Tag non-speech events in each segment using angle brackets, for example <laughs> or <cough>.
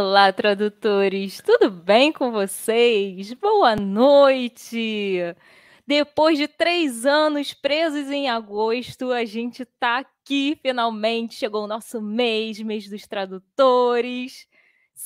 Olá, tradutores! Tudo bem com vocês? Boa noite! Depois de três anos presos em agosto, a gente está aqui finalmente. Chegou o nosso mês, mês dos tradutores.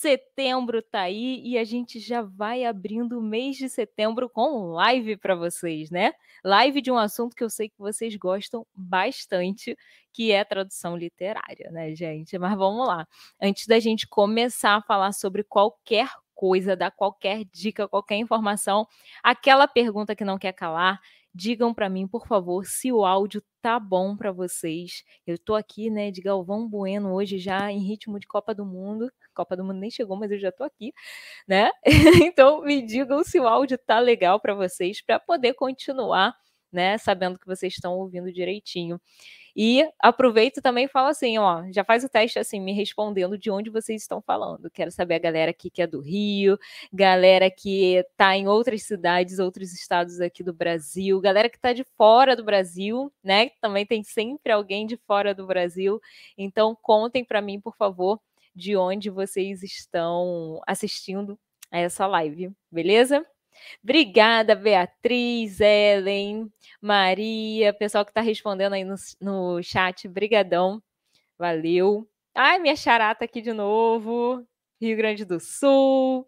Setembro tá aí e a gente já vai abrindo o mês de setembro com live para vocês, né? Live de um assunto que eu sei que vocês gostam bastante, que é tradução literária, né, gente? Mas vamos lá. Antes da gente começar a falar sobre qualquer coisa, dar qualquer dica, qualquer informação, aquela pergunta que não quer calar, digam para mim, por favor, se o áudio tá bom para vocês. Eu tô aqui, né, de Galvão Bueno hoje já em ritmo de Copa do Mundo. Copa do Mundo nem chegou, mas eu já tô aqui, né? <laughs> então me digam se o áudio tá legal para vocês para poder continuar, né, sabendo que vocês estão ouvindo direitinho. E aproveito também e falo assim, ó, já faz o teste assim, me respondendo de onde vocês estão falando. Quero saber a galera aqui que é do Rio, galera que está em outras cidades, outros estados aqui do Brasil, galera que está de fora do Brasil, né? Também tem sempre alguém de fora do Brasil. Então contem para mim, por favor, de onde vocês estão assistindo a essa live, beleza? Obrigada, Beatriz, Ellen, Maria, pessoal que está respondendo aí no, no chat, brigadão, valeu. Ai, minha charata aqui de novo, Rio Grande do Sul,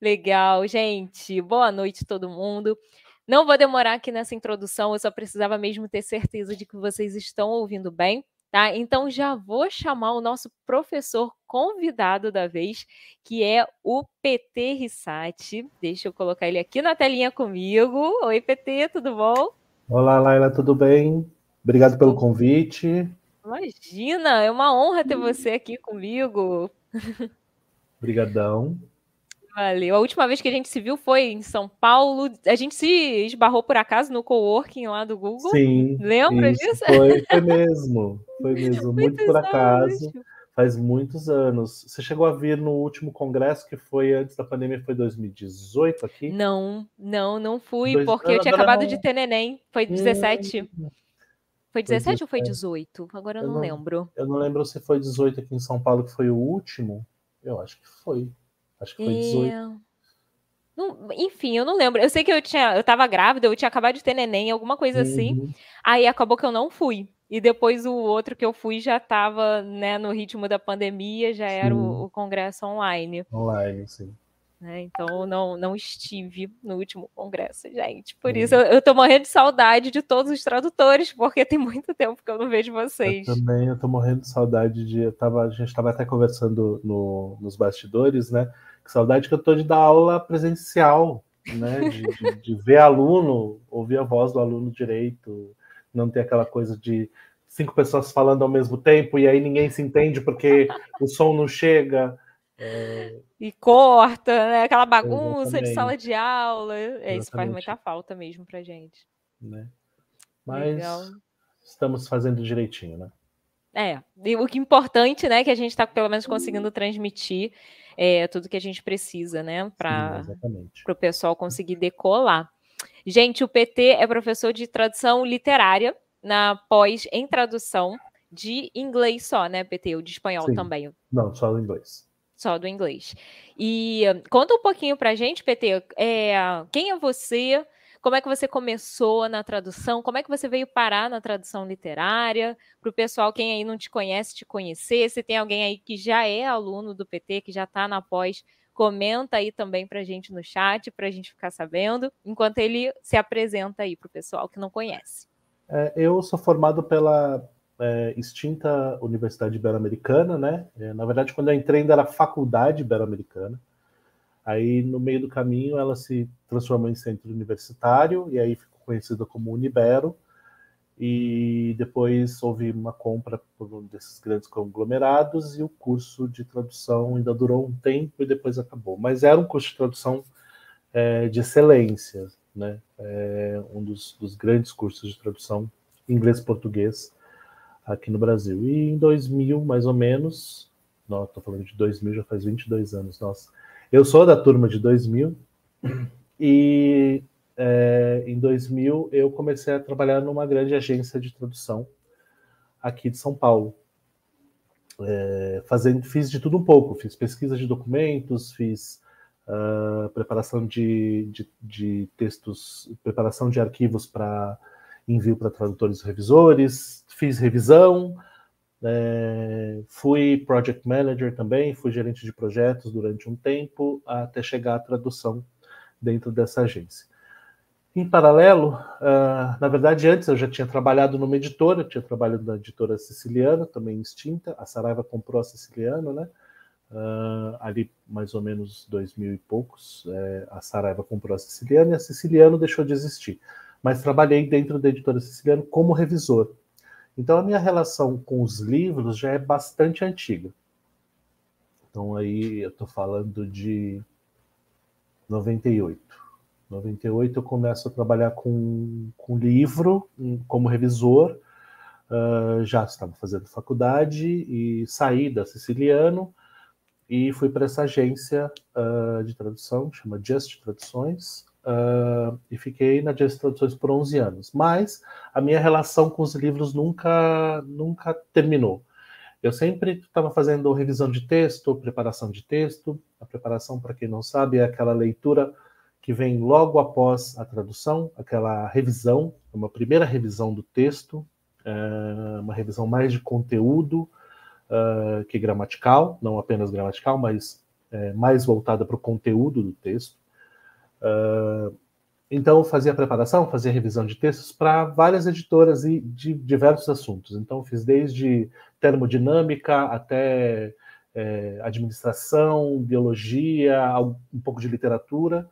legal, gente, boa noite todo mundo. Não vou demorar aqui nessa introdução, eu só precisava mesmo ter certeza de que vocês estão ouvindo bem. Tá? Então já vou chamar o nosso professor convidado da vez, que é o PT Rissati. Deixa eu colocar ele aqui na telinha comigo. Oi, PT, tudo bom? Olá, Laila, tudo bem? Obrigado pelo convite. Imagina, é uma honra ter você aqui comigo. <laughs> Obrigadão. Valeu. A última vez que a gente se viu foi em São Paulo. A gente se esbarrou por acaso no coworking lá do Google. Sim. Lembra disso? Foi, foi mesmo. Foi <laughs> mesmo, muito por acaso. Faz muitos anos. Você chegou a vir no último congresso que foi antes da pandemia, foi 2018 aqui? Não, não, não fui, Dois... porque eu tinha acabado não... de ter neném. Foi 17. Hum. Foi 17 foi ou foi 18? Agora eu, eu não, não lembro. Eu não lembro se foi 18 aqui em São Paulo, que foi o último. Eu acho que foi. Acho que foi 18. É... Não, enfim, eu não lembro. Eu sei que eu tinha, eu tava grávida, eu tinha acabado de ter neném, alguma coisa assim. uhum. assim. Aí acabou que eu não fui. E depois o outro que eu fui já estava né, no ritmo da pandemia, já sim. era o, o, congresso online. Online, sim. Né, então não, não estive no último congresso, gente. Por isso eu, eu tô morrendo de saudade de todos os tradutores, porque tem muito tempo que eu não vejo vocês. Eu também, eu tô morrendo de saudade de. Tava, a gente estava até conversando no, nos bastidores, né? Que saudade que eu tô de dar aula presencial, né? De, de, de, ver aluno, ouvir a voz do aluno direito, não ter aquela coisa de cinco pessoas falando ao mesmo tempo e aí ninguém se entende porque o som não chega. É... E corta, né? Aquela bagunça Exatamente. de sala de aula. É, isso faz muita falta mesmo pra gente. Né? Mas Legal. estamos fazendo direitinho, né? É, e o que é importante, né, que a gente está pelo menos conseguindo transmitir é, tudo que a gente precisa, né, para o pessoal conseguir decolar. Gente, o PT é professor de tradução literária na pós em tradução de inglês só, né, PT, ou de espanhol Sim. também? Não, só do inglês. Só do inglês. E conta um pouquinho para a gente, PT, é, quem é você? Como é que você começou na tradução? Como é que você veio parar na tradução literária? Para o pessoal, quem aí não te conhece, te conhecer. Se tem alguém aí que já é aluno do PT, que já está na pós, comenta aí também para a gente no chat, para a gente ficar sabendo, enquanto ele se apresenta aí para o pessoal que não conhece. É, eu sou formado pela é, extinta Universidade Ibero-Americana, né? É, na verdade, quando eu entrei ainda era Faculdade Ibero-Americana. Aí, no meio do caminho, ela se transformou em centro universitário e aí ficou conhecida como Unibero. E depois houve uma compra por um desses grandes conglomerados e o curso de tradução ainda durou um tempo e depois acabou. Mas era um curso de tradução é, de excelência, né? É um dos, dos grandes cursos de tradução inglês-português aqui no Brasil. E em 2000, mais ou menos, estou falando de 2000, já faz 22 anos, nossa, eu sou da turma de 2000 e é, em 2000 eu comecei a trabalhar numa grande agência de tradução aqui de São Paulo. é, fazendo, fiz de tudo um pouco, fiz pesquisa de documentos, fiz uh, preparação de, de, de, textos, preparação de arquivos para envio para tradutores e revisores, fiz revisão, é, fui project manager também, fui gerente de projetos durante um tempo, até chegar à tradução dentro dessa agência. Em paralelo, uh, na verdade, antes eu já tinha trabalhado numa editora, tinha trabalhado na editora siciliana, também extinta. A Saraiva comprou a siciliana, né? Uh, ali mais ou menos dois mil e poucos, é, a Saraiva comprou a siciliana e a siciliana deixou de existir. Mas trabalhei dentro da editora siciliana como revisor. Então a minha relação com os livros já é bastante antiga. Então aí eu estou falando de 98. 98 eu começo a trabalhar com, com livro como revisor, uh, já estava fazendo faculdade e saí da Siciliano e fui para essa agência uh, de tradução, chama Just Traduções, uh, e fiquei na Just Traduções por 11 anos. Mas a minha relação com os livros nunca, nunca terminou. Eu sempre estava fazendo revisão de texto, preparação de texto. A preparação, para quem não sabe, é aquela leitura que vem logo após a tradução, aquela revisão, uma primeira revisão do texto, é, uma revisão mais de conteúdo uh, que gramatical, não apenas gramatical, mas é, mais voltada para o conteúdo do texto. Uh, então, fazia preparação, fazia revisão de textos para várias editoras e de diversos assuntos. Então, fiz desde termodinâmica até é, administração, biologia, um pouco de literatura.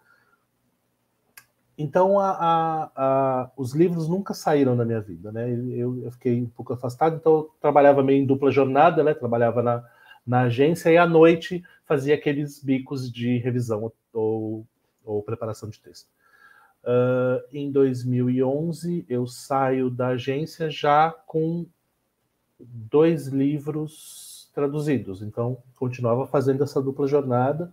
Então, a, a, a, os livros nunca saíram da minha vida, né? Eu, eu, fiquei um pouco afastado, então eu trabalhava meio em dupla jornada, né? Trabalhava na, na agência e à noite fazia aqueles bicos de revisão ou, ou preparação de texto. Uh, em 2011, eu saio da agência já com dois livros traduzidos, então continuava fazendo essa dupla jornada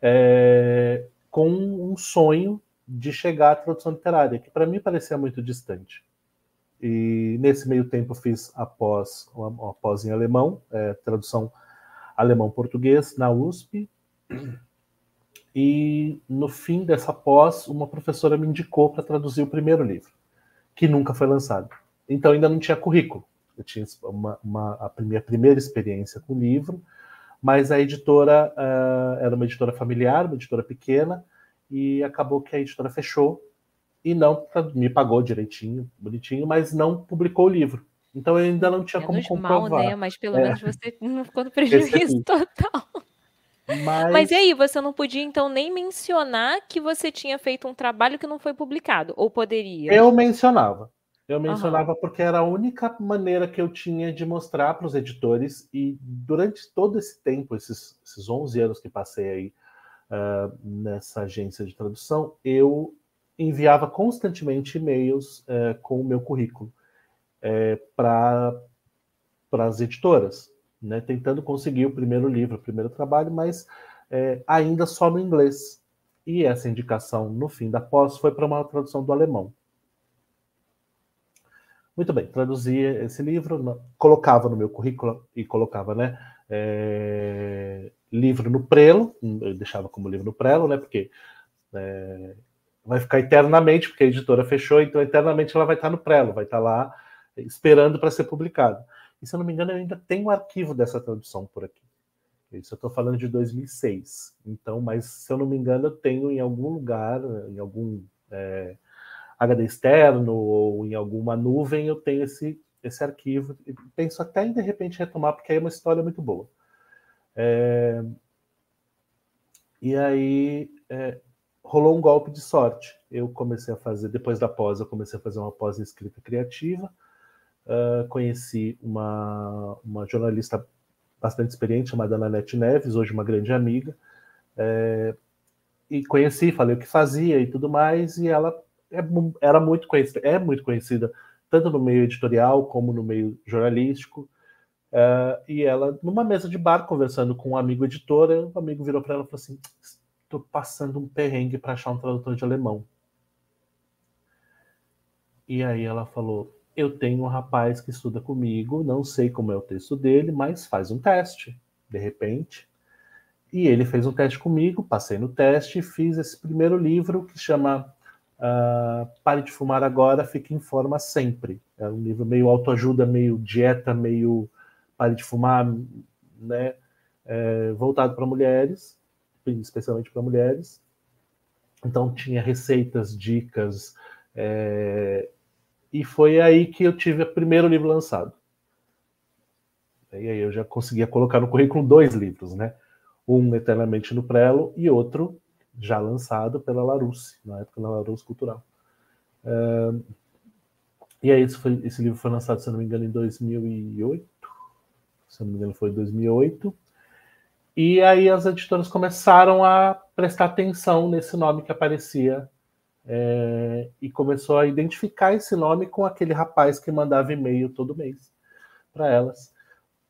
é, com um sonho de chegar à tradução literária, que para mim parecia muito distante. E nesse meio tempo fiz a pós, uma, pós em alemão, é, tradução alemão-português na USP. E no fim dessa pós, uma professora me indicou para traduzir o primeiro livro, que nunca foi lançado. Então ainda não tinha currículo. Eu tinha uma, uma, a minha primeira experiência com o livro, mas a editora uh, era uma editora familiar, uma editora pequena, e acabou que a editora fechou e não me pagou direitinho, bonitinho, mas não publicou o livro. Então eu ainda não tinha menos como comprovar. mal, né? Mas pelo é. menos você não ficou no prejuízo total. Mas... Mas e aí, você não podia então nem mencionar que você tinha feito um trabalho que não foi publicado? Ou poderia? Eu mencionava. Eu mencionava uhum. porque era a única maneira que eu tinha de mostrar para os editores, e durante todo esse tempo, esses, esses 11 anos que passei aí uh, nessa agência de tradução, eu enviava constantemente e-mails uh, com o meu currículo uh, para as editoras, né, tentando conseguir o primeiro livro, o primeiro trabalho, mas uh, ainda só no inglês. E essa indicação, no fim da pós, foi para uma tradução do alemão. Muito bem, traduzia esse livro, colocava no meu currículo e colocava, né? É, livro no prelo, eu deixava como livro no prelo, né? Porque é, vai ficar eternamente, porque a editora fechou, então eternamente ela vai estar no prelo, vai estar lá esperando para ser publicado. E se eu não me engano, eu ainda tenho um arquivo dessa tradução por aqui. Isso eu estou falando de 2006. Então, mas se eu não me engano, eu tenho em algum lugar, em algum é, HD externo ou em alguma nuvem, eu tenho esse, esse arquivo. E penso até em de repente retomar, porque aí é uma história muito boa. É... E aí é... rolou um golpe de sorte. Eu comecei a fazer, depois da pós, eu comecei a fazer uma pós escrita criativa. Uh, conheci uma, uma jornalista bastante experiente chamada Nanete Neves, hoje uma grande amiga. É... E conheci, falei o que fazia e tudo mais, e ela é, era muito conhecida, é muito conhecida, tanto no meio editorial como no meio jornalístico. Uh, e ela, numa mesa de bar, conversando com um amigo editor, o amigo virou para ela e falou assim: Estou passando um perrengue para achar um tradutor de alemão. E aí ela falou: eu tenho um rapaz que estuda comigo, não sei como é o texto dele, mas faz um teste, de repente. E ele fez um teste comigo, passei no teste e fiz esse primeiro livro que chama uh, Pare de Fumar Agora, Fique em Forma Sempre. É um livro meio autoajuda, meio dieta, meio pare de fumar, né? É, voltado para mulheres, especialmente para mulheres. Então tinha receitas, dicas, é, e foi aí que eu tive o primeiro livro lançado. E aí eu já conseguia colocar no currículo dois livros, né? Um Eternamente no Prelo e outro já lançado pela Larousse, na época da Larousse Cultural. Uh, e aí esse, foi, esse, livro foi lançado, se não me engano, em 2008. Se não me engano, foi em 2008. E aí as editoras começaram a prestar atenção nesse nome que aparecia é, e começou a identificar esse nome com aquele rapaz que mandava e-mail todo mês para elas.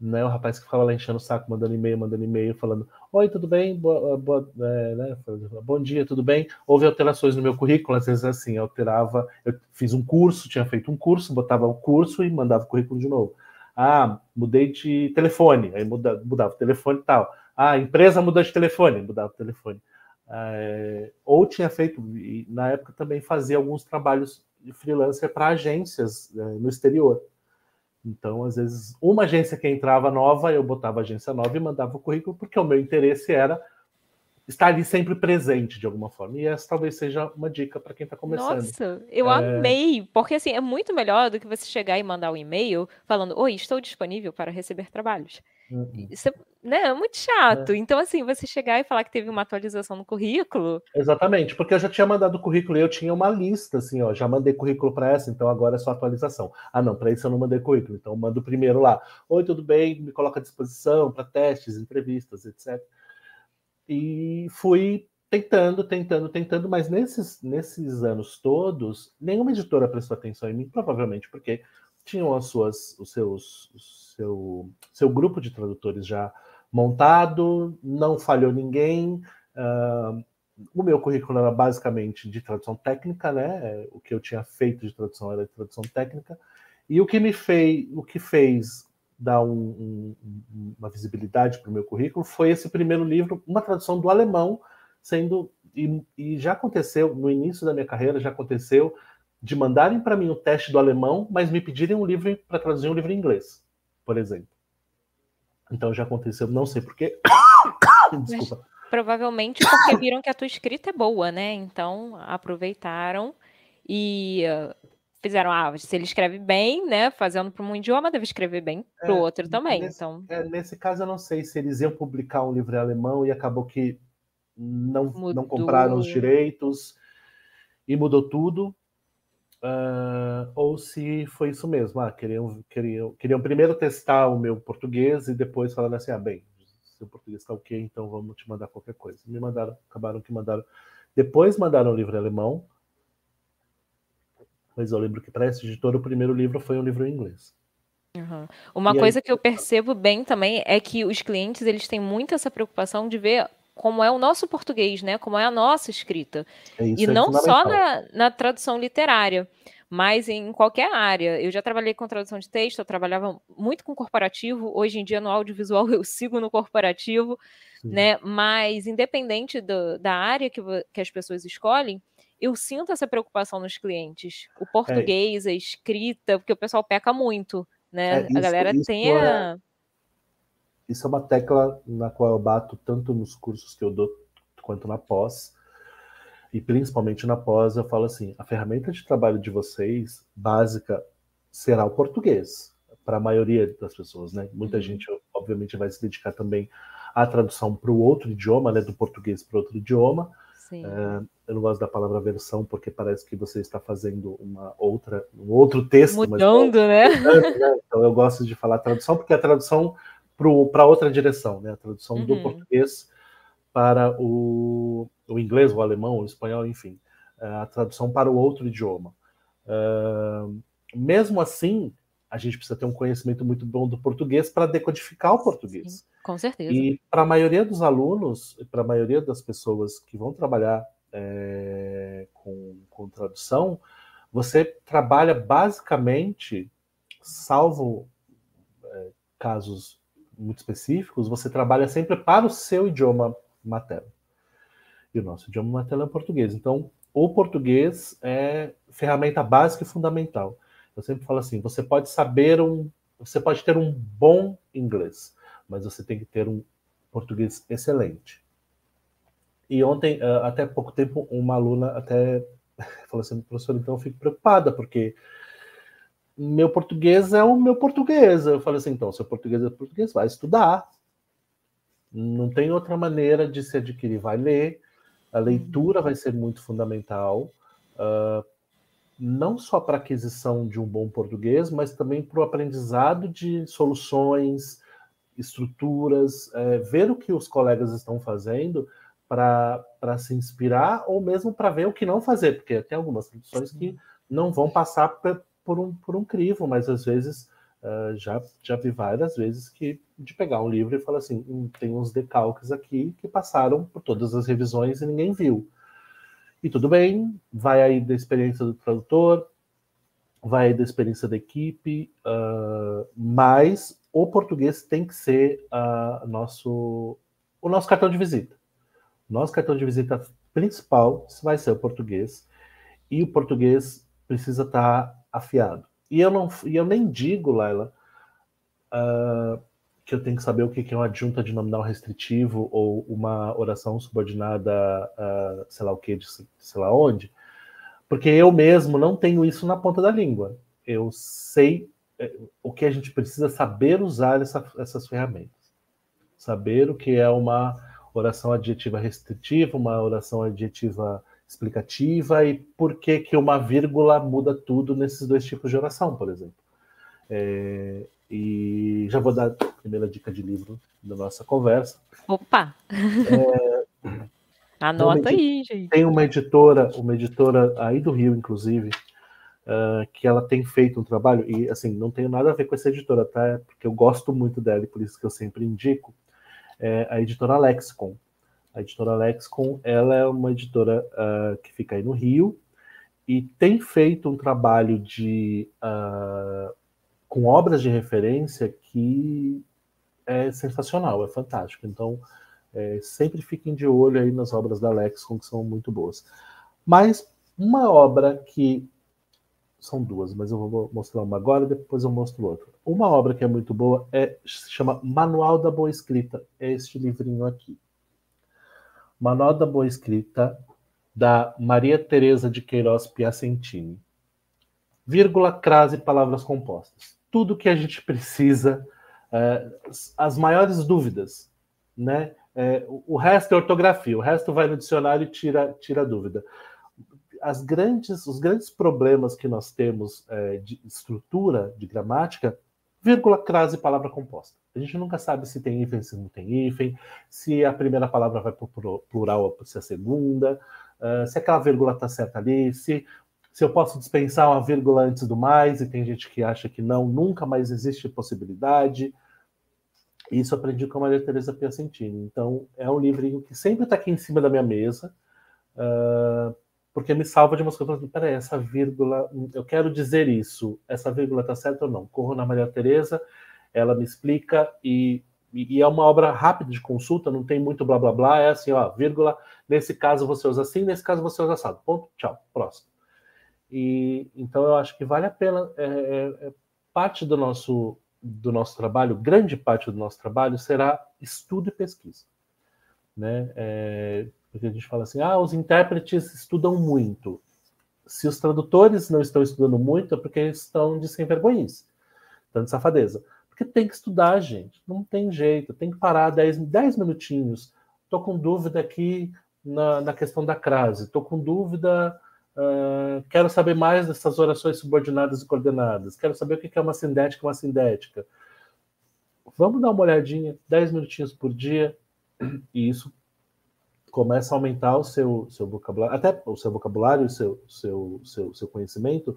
Né, o rapaz que ficava lá enchendo o saco, mandando e-mail, mandando e-mail, falando: Oi, tudo bem? Boa, boa, é, né? Bom dia, tudo bem? Houve alterações no meu currículo, às vezes assim, alterava. Eu fiz um curso, tinha feito um curso, botava o curso e mandava o currículo de novo. Ah, mudei de telefone, aí mudava, o telefone e tal. Ah, empresa mudou de telefone, mudava o telefone. É, ou tinha feito, e na época também fazia alguns trabalhos de freelancer para agências é, no exterior. Então, às vezes, uma agência que entrava nova, eu botava a agência nova e mandava o currículo, porque o meu interesse era estar ali sempre presente de alguma forma. E essa talvez seja uma dica para quem está começando. Nossa, eu é... amei, porque assim, é muito melhor do que você chegar e mandar um e-mail falando: Oi, estou disponível para receber trabalhos. Uhum. Isso é, né, é muito chato. É. Então, assim, você chegar e falar que teve uma atualização no currículo. Exatamente, porque eu já tinha mandado o currículo e eu tinha uma lista, assim, ó, já mandei currículo para essa, então agora é só atualização. Ah, não, para isso eu não mandei currículo, então eu mando primeiro lá. Oi, tudo bem? Me coloca à disposição para testes, entrevistas, etc. E fui tentando, tentando, tentando, mas nesses, nesses anos todos, nenhuma editora prestou atenção em mim, provavelmente porque tinham as suas, os seus, o seu, seu grupo de tradutores já montado, não falhou ninguém. Uh, o meu currículo era basicamente de tradução técnica, né? O que eu tinha feito de tradução era de tradução técnica. E o que me fez, o que fez dar um, um, uma visibilidade para o meu currículo foi esse primeiro livro, uma tradução do alemão, sendo e, e já aconteceu no início da minha carreira, já aconteceu de mandarem para mim o teste do alemão, mas me pedirem um livro para traduzir um livro em inglês, por exemplo. Então já aconteceu, não sei porquê. <coughs> Desculpa. Mas, provavelmente porque viram que a tua escrita é boa, né? Então aproveitaram e uh, fizeram, ah, se ele escreve bem, né? Fazendo para um idioma, deve escrever bem para o é, outro também. Nesse, então... É, nesse caso, eu não sei se eles iam publicar um livro em alemão e acabou que não, não compraram os direitos e mudou tudo. Uh, ou se foi isso mesmo, ah, queriam, queriam, queriam primeiro testar o meu português e depois falando assim, ah, bem, seu português está ok, então vamos te mandar qualquer coisa. Me mandaram, acabaram que mandaram. Depois mandaram o livro alemão, mas eu lembro que para esse editor o primeiro livro foi um livro em inglês. Uhum. Uma e coisa aí... que eu percebo bem também é que os clientes eles têm muito essa preocupação de ver como é o nosso português, né? Como é a nossa escrita. É e é não só na, na tradução literária, mas em qualquer área. Eu já trabalhei com tradução de texto, eu trabalhava muito com corporativo. Hoje em dia, no audiovisual, <laughs> eu sigo no corporativo, Sim. né? Mas independente do, da área que, que as pessoas escolhem, eu sinto essa preocupação nos clientes. O é. português, é. a escrita, porque o pessoal peca muito, né? É, isso, a galera tem a isso é uma tecla na qual eu bato tanto nos cursos que eu dou quanto na pós. E principalmente na pós, eu falo assim: a ferramenta de trabalho de vocês, básica, será o português, para a maioria das pessoas, né? Muita uhum. gente, obviamente, vai se dedicar também à tradução para o outro idioma, né? Do português para outro idioma. É, eu não gosto da palavra versão porque parece que você está fazendo uma outra, um outro texto. Mudando, mas, né? <laughs> né? Então eu gosto de falar tradução porque a tradução para outra direção, né? A tradução uhum. do português para o, o inglês, o alemão, o espanhol, enfim, é, a tradução para o outro idioma. Uh, mesmo assim, a gente precisa ter um conhecimento muito bom do português para decodificar o português. Sim, com certeza. E para a maioria dos alunos, para a maioria das pessoas que vão trabalhar é, com, com tradução, você trabalha basicamente, salvo é, casos muito específicos, você trabalha sempre para o seu idioma materno. E o nosso idioma materno é o português. Então, o português é ferramenta básica e fundamental. Eu sempre falo assim: você pode saber um, você pode ter um bom inglês, mas você tem que ter um português excelente. E ontem, eh, até pouco tempo, uma aluna até <laughs> falou assim, professor, então eu fico preocupada, porque meu português é o meu português. Eu falei assim, então, seu português é português, vai estudar. Não tem outra maneira de se adquirir, vai ler. A leitura vai ser muito fundamental, uh, não só para a aquisição de um bom português, mas também para o aprendizado de soluções, estruturas, é, ver o que os colegas estão fazendo para se inspirar ou mesmo para ver o que não fazer, porque tem algumas traduções que não vão passar por um, por um crivo, mas às vezes uh, já, já vi várias vezes que de pegar um livro e falar assim, hum, tem uns decalques aqui que passaram por todas as revisões e ninguém viu. E tudo bem, vai aí da experiência do tradutor, vai aí da experiência da equipe, uh, mas o português tem que ser uh, nosso, o nosso cartão de visita. Nosso cartão de visita principal vai ser o português, e o português precisa estar afiado. E eu, não, e eu nem digo, Laila, uh, que eu tenho que saber o que é uma adjunta de nominal restritivo ou uma oração subordinada, uh, sei lá o que, de sei lá onde, porque eu mesmo não tenho isso na ponta da língua. Eu sei é, o que a gente precisa saber usar essa, essas ferramentas. Saber o que é uma oração adjetiva restritiva, uma oração adjetiva explicativa e por que, que uma vírgula muda tudo nesses dois tipos de oração, por exemplo. É, e já vou dar a primeira dica de livro da nossa conversa. Opa! É, <laughs> Anota aí, gente. Tem uma editora, uma editora aí do Rio, inclusive, uh, que ela tem feito um trabalho, e assim, não tenho nada a ver com essa editora, tá? Porque eu gosto muito dela e por isso que eu sempre indico. É a editora Lexicon. A editora Lexicon, ela é uma editora uh, que fica aí no Rio e tem feito um trabalho de uh, com obras de referência que é sensacional, é fantástico. Então, é, sempre fiquem de olho aí nas obras da Lexicon, que são muito boas. Mas uma obra que. São duas, mas eu vou mostrar uma agora e depois eu mostro outra. Uma obra que é muito boa é, se chama Manual da Boa Escrita. É este livrinho aqui. Manual da Boa Escrita, da Maria Tereza de Queiroz Piacentini. Vírgula, crase, palavras compostas. Tudo que a gente precisa, é, as maiores dúvidas, né? É, o resto é ortografia, o resto vai no dicionário e tira, tira a dúvida. As grandes, os grandes problemas que nós temos é, de estrutura, de gramática, vírgula, crase, palavra composta. A gente nunca sabe se tem hífen, se não tem hífen, se a primeira palavra vai para o plural ou se a segunda, uh, se aquela vírgula está certa ali, se, se eu posso dispensar uma vírgula antes do mais, e tem gente que acha que não, nunca mais existe possibilidade. Isso aprendi com a Maria Teresa Piacentini. Então, é um livrinho que sempre está aqui em cima da minha mesa, uh, porque me salva de umas coisas. Peraí, essa vírgula, eu quero dizer isso, essa vírgula está certa ou não? Corro na Maria Teresa, ela me explica e, e, é uma obra rápida de consulta, não tem muito blá blá blá, é assim, ó, vírgula, nesse caso você usa assim, nesse caso você usa assado. Ponto, tchau, próximo. E então eu acho que vale a pena, é, é, é parte do nosso do nosso trabalho, grande parte do nosso trabalho será estudo e pesquisa, né? É, porque a gente fala assim, ah, os intérpretes estudam muito. Se os tradutores não estão estudando muito, é porque estão de sem vergonhice, tanto safadeza. Porque tem que estudar, gente. Não tem jeito. Tem que parar 10, 10 minutinhos. Estou com dúvida aqui na, na questão da crase. Estou com dúvida. Uh, quero saber mais dessas orações subordinadas e coordenadas. Quero saber o que é uma sindética uma sindética. Vamos dar uma olhadinha, 10 minutinhos por dia, <clears throat> e isso começa a aumentar o seu, seu vocabulário, até o seu vocabulário, o seu, seu, seu, seu conhecimento,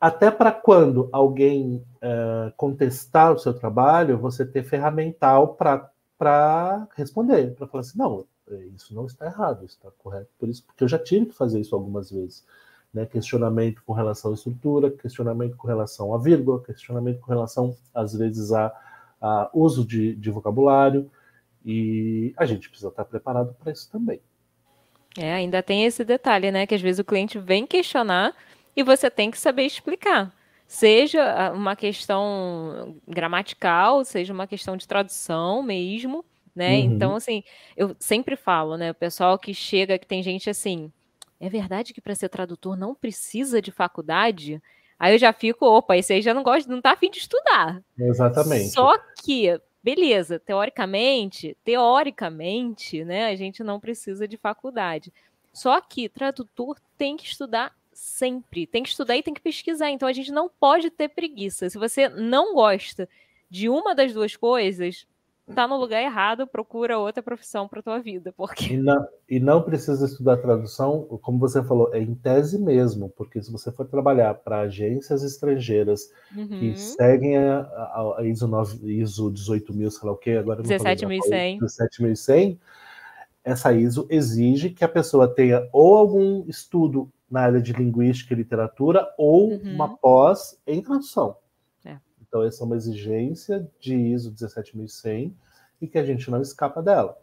até para quando alguém uh, contestar o seu trabalho, você ter ferramental para responder, para falar assim, não, isso não está errado, está correto, por isso, porque eu já tive que fazer isso algumas vezes. né? questionamento com relação à estrutura, questionamento com relação à vírgula, questionamento com relação, às vezes, a, a uso de, de vocabulário, e a gente precisa estar preparado para isso também. É, ainda tem esse detalhe, né? Que às vezes o cliente vem questionar e você tem que saber explicar. Seja ah, uma questão gramatical, seja uma questão de tradução mesmo, né? Uhum. Então, assim, eu sempre falo, né? O pessoal que chega, que tem gente assim, é verdade que para ser tradutor não precisa de faculdade? Aí eu já fico, opa, esse aí já não gosta, não tá afim de estudar. Exatamente. Só que, beleza, teoricamente, teoricamente, né, a gente não precisa de faculdade. Só que tradutor tem que estudar sempre, tem que estudar e tem que pesquisar. Então a gente não pode ter preguiça. Se você não gosta de uma das duas coisas, tá no lugar errado, procura outra profissão para tua vida, porque e não, e não precisa estudar tradução, como você falou, é em tese mesmo, porque se você for trabalhar para agências estrangeiras uhum. que seguem a, a, a, ISO 9, ISO 18000, sei lá o que, agora 17100. 17100, essa ISO exige que a pessoa tenha ou algum estudo na área de linguística e literatura ou uhum. uma pós em tradução. Então, essa é uma exigência de ISO 17100 e que a gente não escapa dela.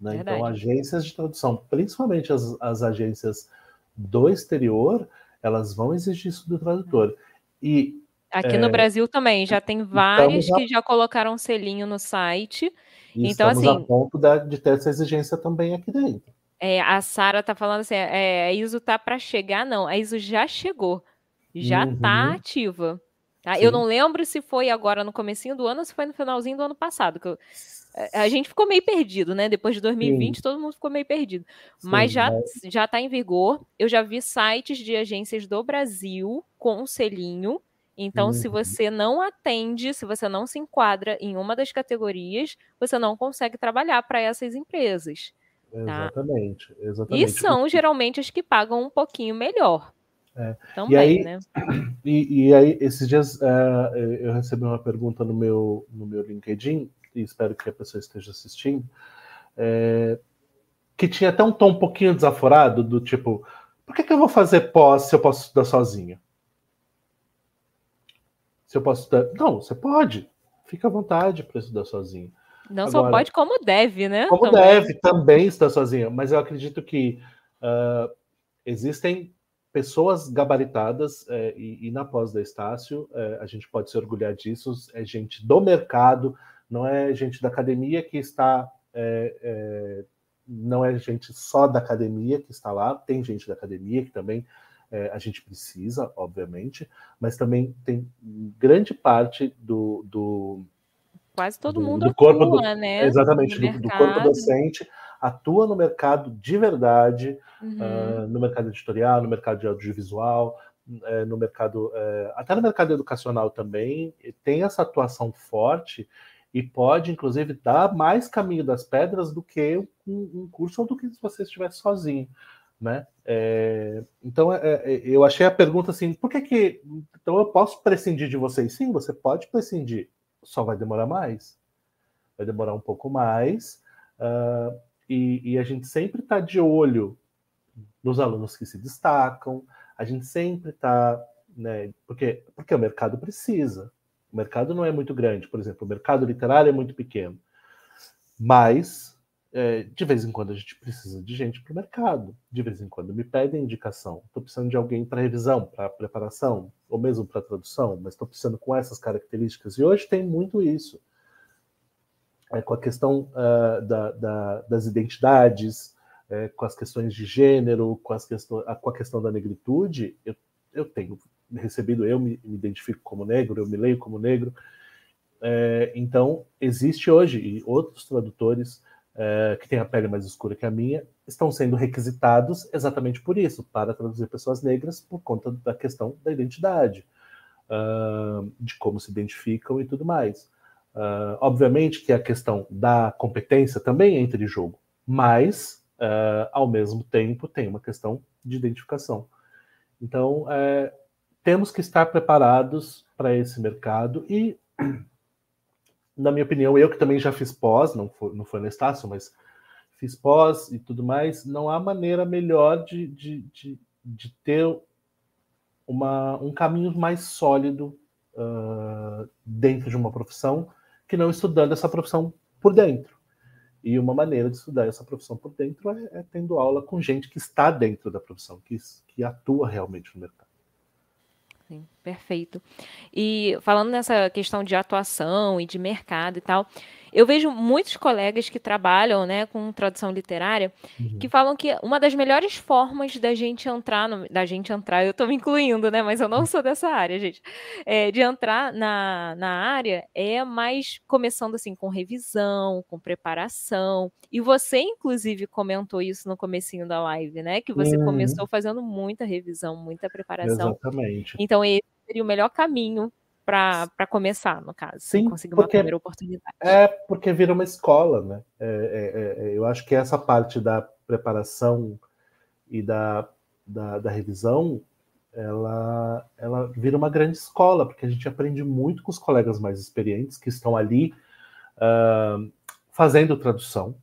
Né? Então, agências de tradução, principalmente as, as agências do exterior, elas vão exigir isso do tradutor. E Aqui é, no Brasil também já tem vários a... que já colocaram um selinho no site. E então, assim, a ponto de, de, ter essa exigência também aqui dentro. É, a Sara tá falando assim, é, a ISO tá para chegar, não, a ISO já chegou, já tá uhum. tá ativa. Tá? Eu não lembro se foi agora no comecinho do ano ou se foi no finalzinho do ano passado. Que eu, a gente ficou meio perdido, né? Depois de 2020, Sim. todo mundo ficou meio perdido. Sim, mas já já está em vigor. Eu já vi sites de agências do Brasil com um selinho. Então, uhum. se você não atende, se você não se enquadra em uma das categorias, você não consegue trabalhar para essas empresas. Tá? Exatamente, exatamente. E são geralmente as que pagam um pouquinho melhor. É. Também, e aí, né? <clears throat> E, e, aí, esses dias uh, eu recebi uma pergunta no meu, no meu LinkedIn, e espero que a pessoa esteja assistindo, é, que tinha até um tom um pouquinho desaforado, do tipo, por que, que eu vou fazer pós se eu posso estudar sozinho? Se eu posso estudar. Não, você pode. Fica à vontade para estudar sozinho. Não Agora, só pode, como deve, né? Como também. deve também estudar sozinho. Mas eu acredito que uh, existem pessoas gabaritadas, é, e, e, na pós da Estácio, é, a gente pode se orgulhar disso, é gente do mercado, não é gente da academia que está. É não é gente só da academia que está lá, tem gente da academia que também é, a gente precisa, obviamente, mas também tem grande parte do. do Quase todo do, mundo do corpo atua, do, né? Exatamente, do, do corpo docente atua no mercado de verdade, uhum. uh, no mercado editorial, no mercado de audiovisual, uh, no mercado, uh, até no mercado educacional também, tem essa atuação forte e pode, inclusive, dar mais caminho das pedras do que um, um curso ou do que se você estivesse sozinho. Né? É, então, é, é, eu achei a pergunta assim: por que que. Então, eu posso prescindir de vocês? Sim, você pode prescindir, só vai demorar mais. Vai demorar um pouco mais. Uh, e, e a gente sempre está de olho nos alunos que se destacam, a gente sempre está, né, porque, porque o mercado precisa. O mercado não é muito grande, por exemplo, o mercado literário é muito pequeno, mas é, de vez em quando a gente precisa de gente para o mercado, de vez em quando me pedem indicação, estou precisando de alguém para revisão, para preparação, ou mesmo para tradução, mas estou precisando com essas características, e hoje tem muito isso. É, com a questão uh, da, da, das identidades, é, com as questões de gênero, com, as questões, com a questão da negritude, eu, eu tenho recebido, eu me, me identifico como negro, eu me leio como negro. É, então, existe hoje, e outros tradutores é, que têm a pele mais escura que a minha, estão sendo requisitados exatamente por isso, para traduzir pessoas negras, por conta da questão da identidade, uh, de como se identificam e tudo mais. Uh, obviamente que a questão da competência também entra em jogo, mas, uh, ao mesmo tempo, tem uma questão de identificação. Então, uh, temos que estar preparados para esse mercado e, na minha opinião, eu que também já fiz pós, não foi, não foi no Estácio, mas fiz pós e tudo mais, não há maneira melhor de, de, de, de ter uma, um caminho mais sólido uh, dentro de uma profissão que não estudando essa profissão por dentro. E uma maneira de estudar essa profissão por dentro é, é tendo aula com gente que está dentro da profissão, que, que atua realmente no mercado. Sim, perfeito. E falando nessa questão de atuação e de mercado e tal, eu vejo muitos colegas que trabalham né, com tradução literária uhum. que falam que uma das melhores formas da gente entrar, no, da gente entrar, eu estou me incluindo, né? Mas eu não sou dessa área, gente. É, de entrar na, na área é mais começando assim com revisão, com preparação. E você, inclusive, comentou isso no comecinho da live, né? Que você uhum. começou fazendo muita revisão, muita preparação. Exatamente. Então, esse seria o melhor caminho para começar, no caso. Sim, conseguir uma porque, primeira oportunidade. É, porque vira uma escola, né? É, é, é, eu acho que essa parte da preparação e da, da, da, revisão, ela, ela vira uma grande escola, porque a gente aprende muito com os colegas mais experientes que estão ali uh, fazendo tradução.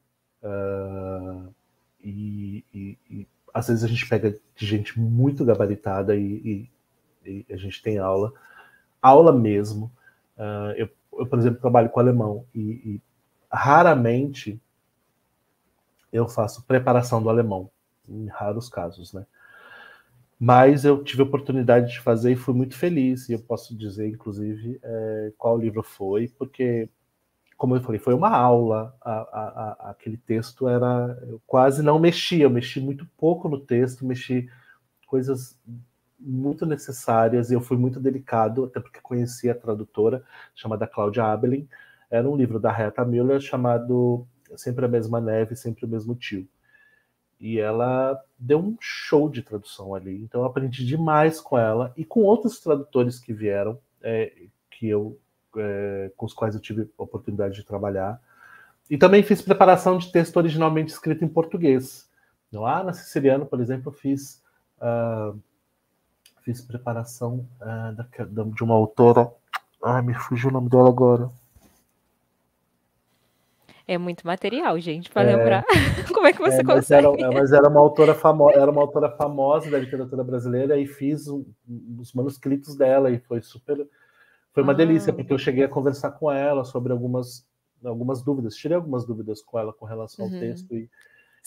Uh, e, e, e, às vezes a gente pega de gente muito gabaritada e, e a gente tem aula aula mesmo. Uh, eu, eu, por exemplo, trabalho com alemão e, e, raramente eu faço preparação do alemão, em raros casos, né? Mas eu tive a oportunidade de fazer e fui muito feliz. E eu posso dizer, inclusive, é, qual livro foi, porque, como eu falei, foi uma aula. A, a, a, aquele texto era. Eu quase não mexia, eu mexi muito pouco no texto, mexi coisas muito necessárias e eu fui muito delicado, até porque conheci a tradutora chamada Cláudia Abelin. Era um livro da Reta Müller chamado Sempre a Mesma Neve, Sempre o Mesmo Tio. E ela deu um show de tradução ali. Então eu aprendi demais com ela e com outros tradutores que vieram, é, que eu, é, com os quais eu tive a oportunidade de trabalhar. E também fiz preparação de texto originalmente escrito em português. Lá na Siciliano, por exemplo, eu fiz uh, fiz preparação uh, da, de uma autora. Ai, me fugiu o nome dela agora. É muito material, gente, para é, lembrar. <laughs> Como é que você é, consegue? Mas era, mas era uma autora famosa, era uma autora famosa da literatura brasileira e fiz um, os manuscritos dela e foi super, foi uma ah. delícia porque eu cheguei a conversar com ela sobre algumas algumas dúvidas, tirei algumas dúvidas com ela com relação uhum. ao texto e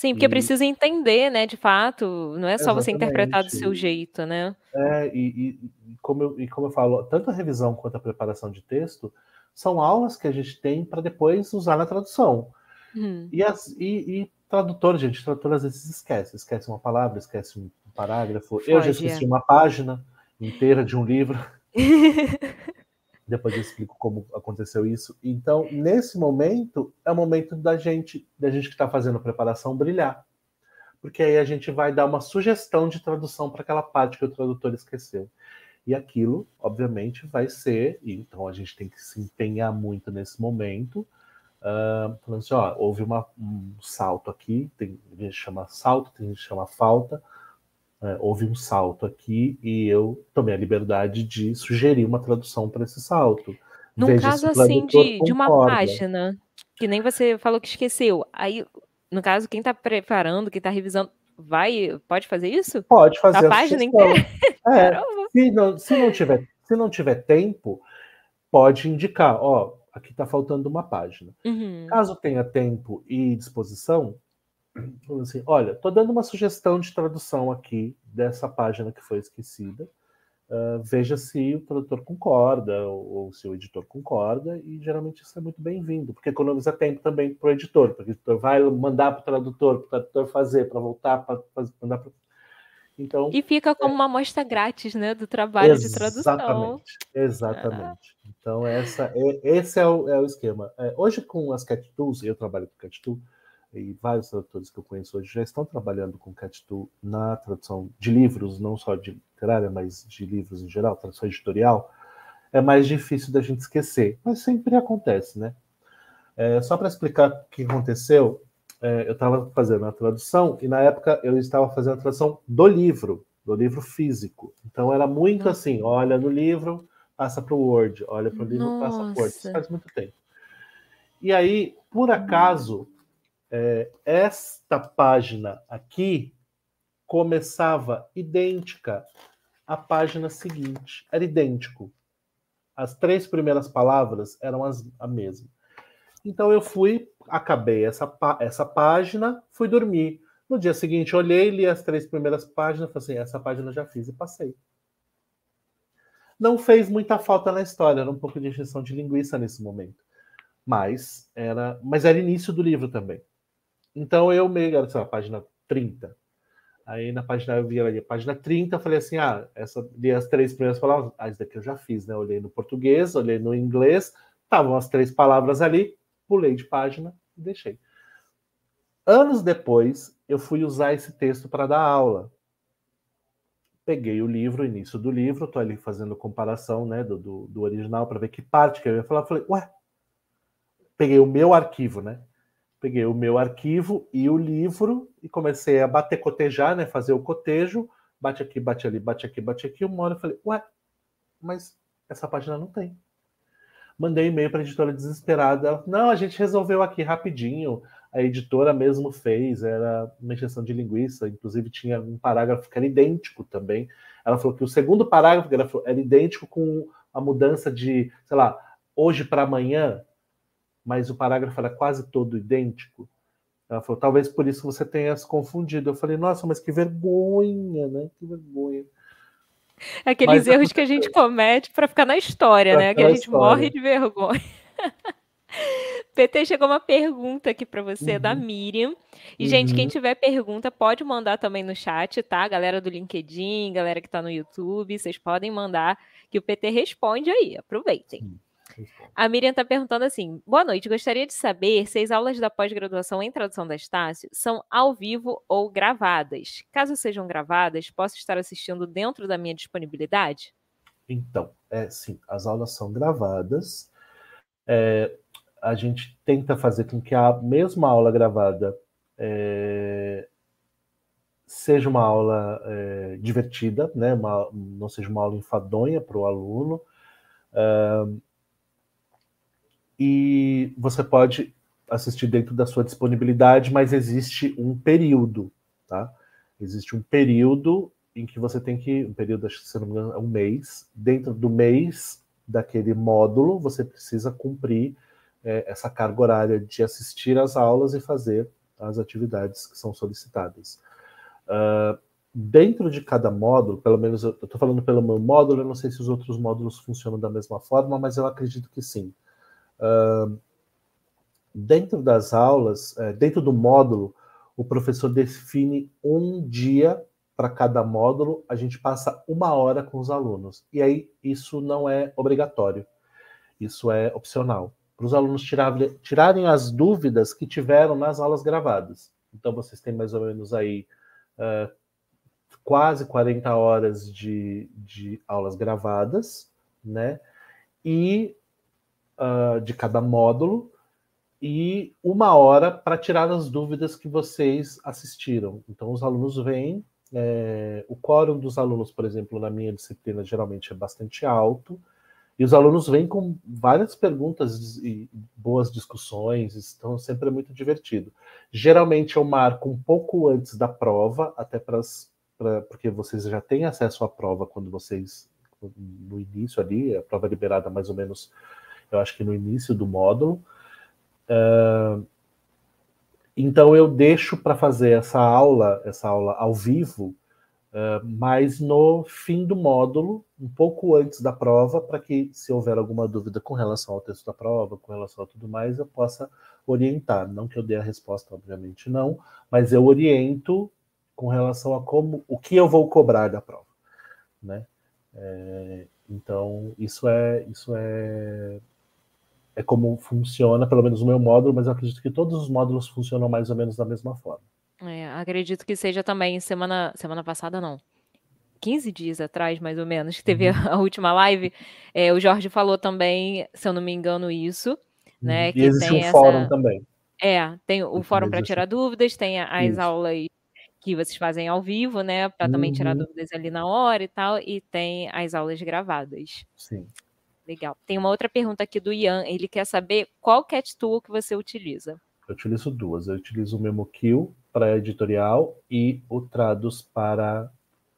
Sim, porque e... precisa entender, né, de fato, não é só Exatamente. você interpretar do seu jeito, né? É, e, e, como eu, e como eu falo, tanto a revisão quanto a preparação de texto são aulas que a gente tem para depois usar na tradução. Uhum. E, as, e, e tradutor, gente, tradutor às vezes esquece, esquece uma palavra, esquece um parágrafo. Foge, eu já esqueci é. uma página inteira de um livro. <laughs> Depois eu explico como aconteceu isso. Então, nesse momento, é o momento da gente, da gente que está fazendo a preparação brilhar. Porque aí a gente vai dar uma sugestão de tradução para aquela parte que o tradutor esqueceu. E aquilo, obviamente, vai ser, então a gente tem que se empenhar muito nesse momento, uh, falando assim, ó, houve uma, um salto aqui, tem gente chama salto, tem gente chama falta, é, houve um salto aqui e eu tomei a liberdade de sugerir uma tradução para esse salto. Num Veja caso assim de, de uma página, que nem você falou que esqueceu, aí, no caso, quem está preparando, quem está revisando, vai, pode fazer isso? Pode fazer. A página inteira? <laughs> É, se, não, se, não tiver, se não tiver tempo, pode indicar, ó, aqui está faltando uma página. Uhum. Caso tenha tempo e disposição, assim, olha, estou dando uma sugestão de tradução aqui dessa página que foi esquecida. Uh, veja se o tradutor concorda ou, ou, se o editor concorda, e geralmente isso é muito bem-vindo, porque economiza tempo também para o editor, porque o editor vai mandar para o tradutor, para o tradutor fazer, para voltar, para mandar para. Então, e fica como é... uma amostra grátis né, do trabalho exatamente, de tradução. Exatamente, exatamente. Ah. Então, essa, é, esse é o, é o esquema. É, hoje, com as Cat Tools, eu trabalho com Cat Tool, e vários tradutores que eu conheço hoje já estão trabalhando com CatTool na tradução de livros, não só de literária, mas de livros em geral, tradução editorial, é mais difícil da gente esquecer, mas sempre acontece, né? É, só para explicar o que aconteceu, é, eu estava fazendo a tradução e na época eu estava fazendo a tradução do livro, do livro físico. Então era muito Nossa. assim: olha no livro, passa para o Word, olha para o livro, Nossa. passa para o Word. Isso faz muito tempo. E aí, por acaso, é, esta página aqui começava idêntica a página seguinte. Era idêntico. As três primeiras palavras eram as, a mesma. Então eu fui, acabei essa, essa página, fui dormir. No dia seguinte, olhei, li as três primeiras páginas, falei assim: essa página já fiz e passei. Não fez muita falta na história, era um pouco de injeção de linguiça nesse momento. Mas era, mas era início do livro também. Então eu meio, era, sei lá, página 30. Aí na página eu vi ali, página 30, eu falei assim: ah, essa, li as três primeiras palavras, ah, isso daqui eu já fiz, né? Olhei no português, olhei no inglês, estavam as três palavras ali, pulei de página e deixei. Anos depois, eu fui usar esse texto para dar aula. Peguei o livro, o início do livro, estou ali fazendo comparação né, do, do, do original para ver que parte que eu ia falar. Falei, ué, peguei o meu arquivo, né? Peguei o meu arquivo e o livro e comecei a bater, cotejar, né? Fazer o cotejo, bate aqui, bate ali, bate aqui, bate aqui. Uma hora eu falei, ué, mas essa página não tem. Mandei e-mail para a editora desesperada. Não, a gente resolveu aqui rapidinho a editora mesmo fez, era uma injeção de linguiça, inclusive tinha um parágrafo que era idêntico também. Ela falou que o segundo parágrafo era idêntico com a mudança de, sei lá, hoje para amanhã, mas o parágrafo era quase todo idêntico. Ela falou, talvez por isso você tenha se confundido. Eu falei, nossa, mas que vergonha, né? Que vergonha. Aqueles mas, erros que a gente comete para ficar na história, né? Que a gente história. morre de vergonha. <laughs> PT chegou uma pergunta aqui para você uhum. da Miriam. E, uhum. gente, quem uhum. tiver pergunta, pode mandar também no chat, tá? Galera do LinkedIn, galera que tá no YouTube, vocês podem mandar que o PT responde aí. Aproveitem. A Miriam está perguntando assim: boa noite, gostaria de saber se as aulas da pós-graduação em tradução da Estácio são ao vivo ou gravadas. Caso sejam gravadas, posso estar assistindo dentro da minha disponibilidade? Então, é sim, as aulas são gravadas. É, a gente tenta fazer com que a mesma aula gravada é, seja uma aula é, divertida, né? Uma, não seja uma aula enfadonha para o aluno. E você pode assistir dentro da sua disponibilidade, mas existe um período, tá? Existe um período em que você tem que, um período, acho que se não me engano, é um mês. Dentro do mês daquele módulo, você precisa cumprir é, essa carga horária de assistir às aulas e fazer as atividades que são solicitadas. Uh, dentro de cada módulo, pelo menos eu estou falando pelo meu módulo, eu não sei se os outros módulos funcionam da mesma forma, mas eu acredito que sim. Dentro das aulas, é, dentro do módulo, o professor define um dia para cada módulo, a gente passa uma hora com os alunos. E aí isso não é obrigatório, isso é opcional para os alunos tirarem, tirarem as dúvidas que tiveram nas aulas gravadas. Então, vocês têm mais ou menos aí uh, quase 40 horas de, de aulas gravadas, né? E uh, de cada módulo, e uma hora para tirar as dúvidas que vocês assistiram. Então, os alunos vêm. É, o quórum dos alunos, por exemplo, na minha disciplina, geralmente é bastante alto. E os alunos vêm com várias perguntas e boas discussões, então sempre é muito divertido. Geralmente eu marco um pouco antes da prova, até para porque vocês já têm acesso à prova quando vocês no início ali, a prova liberada mais ou menos, eu acho que no início do módulo. Uh, então eu deixo para fazer essa aula, essa aula ao vivo, Uh, mas no fim do módulo, um pouco antes da prova, para que, se houver alguma dúvida com relação ao texto da prova, com relação a tudo mais, eu possa orientar. Não que eu dê a resposta, obviamente não, mas eu oriento com relação a como, o que eu vou cobrar da prova, né? É, então isso é isso é é como funciona, pelo menos o meu módulo, mas eu acredito que todos os módulos funcionam mais ou menos da mesma forma. É, acredito que seja também semana, semana passada, não. 15 dias atrás, mais ou menos, que teve uhum. <laughs> a última live. É, o Jorge falou também, se eu não me engano, isso. Né, uhum. que e existe um essa... fórum também. É, tem o fórum para tirar dúvidas, tem as isso. aulas que vocês fazem ao vivo, né, para uhum. também tirar uhum. dúvidas ali na hora e tal, e tem as aulas gravadas. Sim. Legal. Tem uma outra pergunta aqui do Ian, ele quer saber qual cat tool que você utiliza. Eu utilizo duas. Eu utilizo o MemoKill para editorial e o Tradus para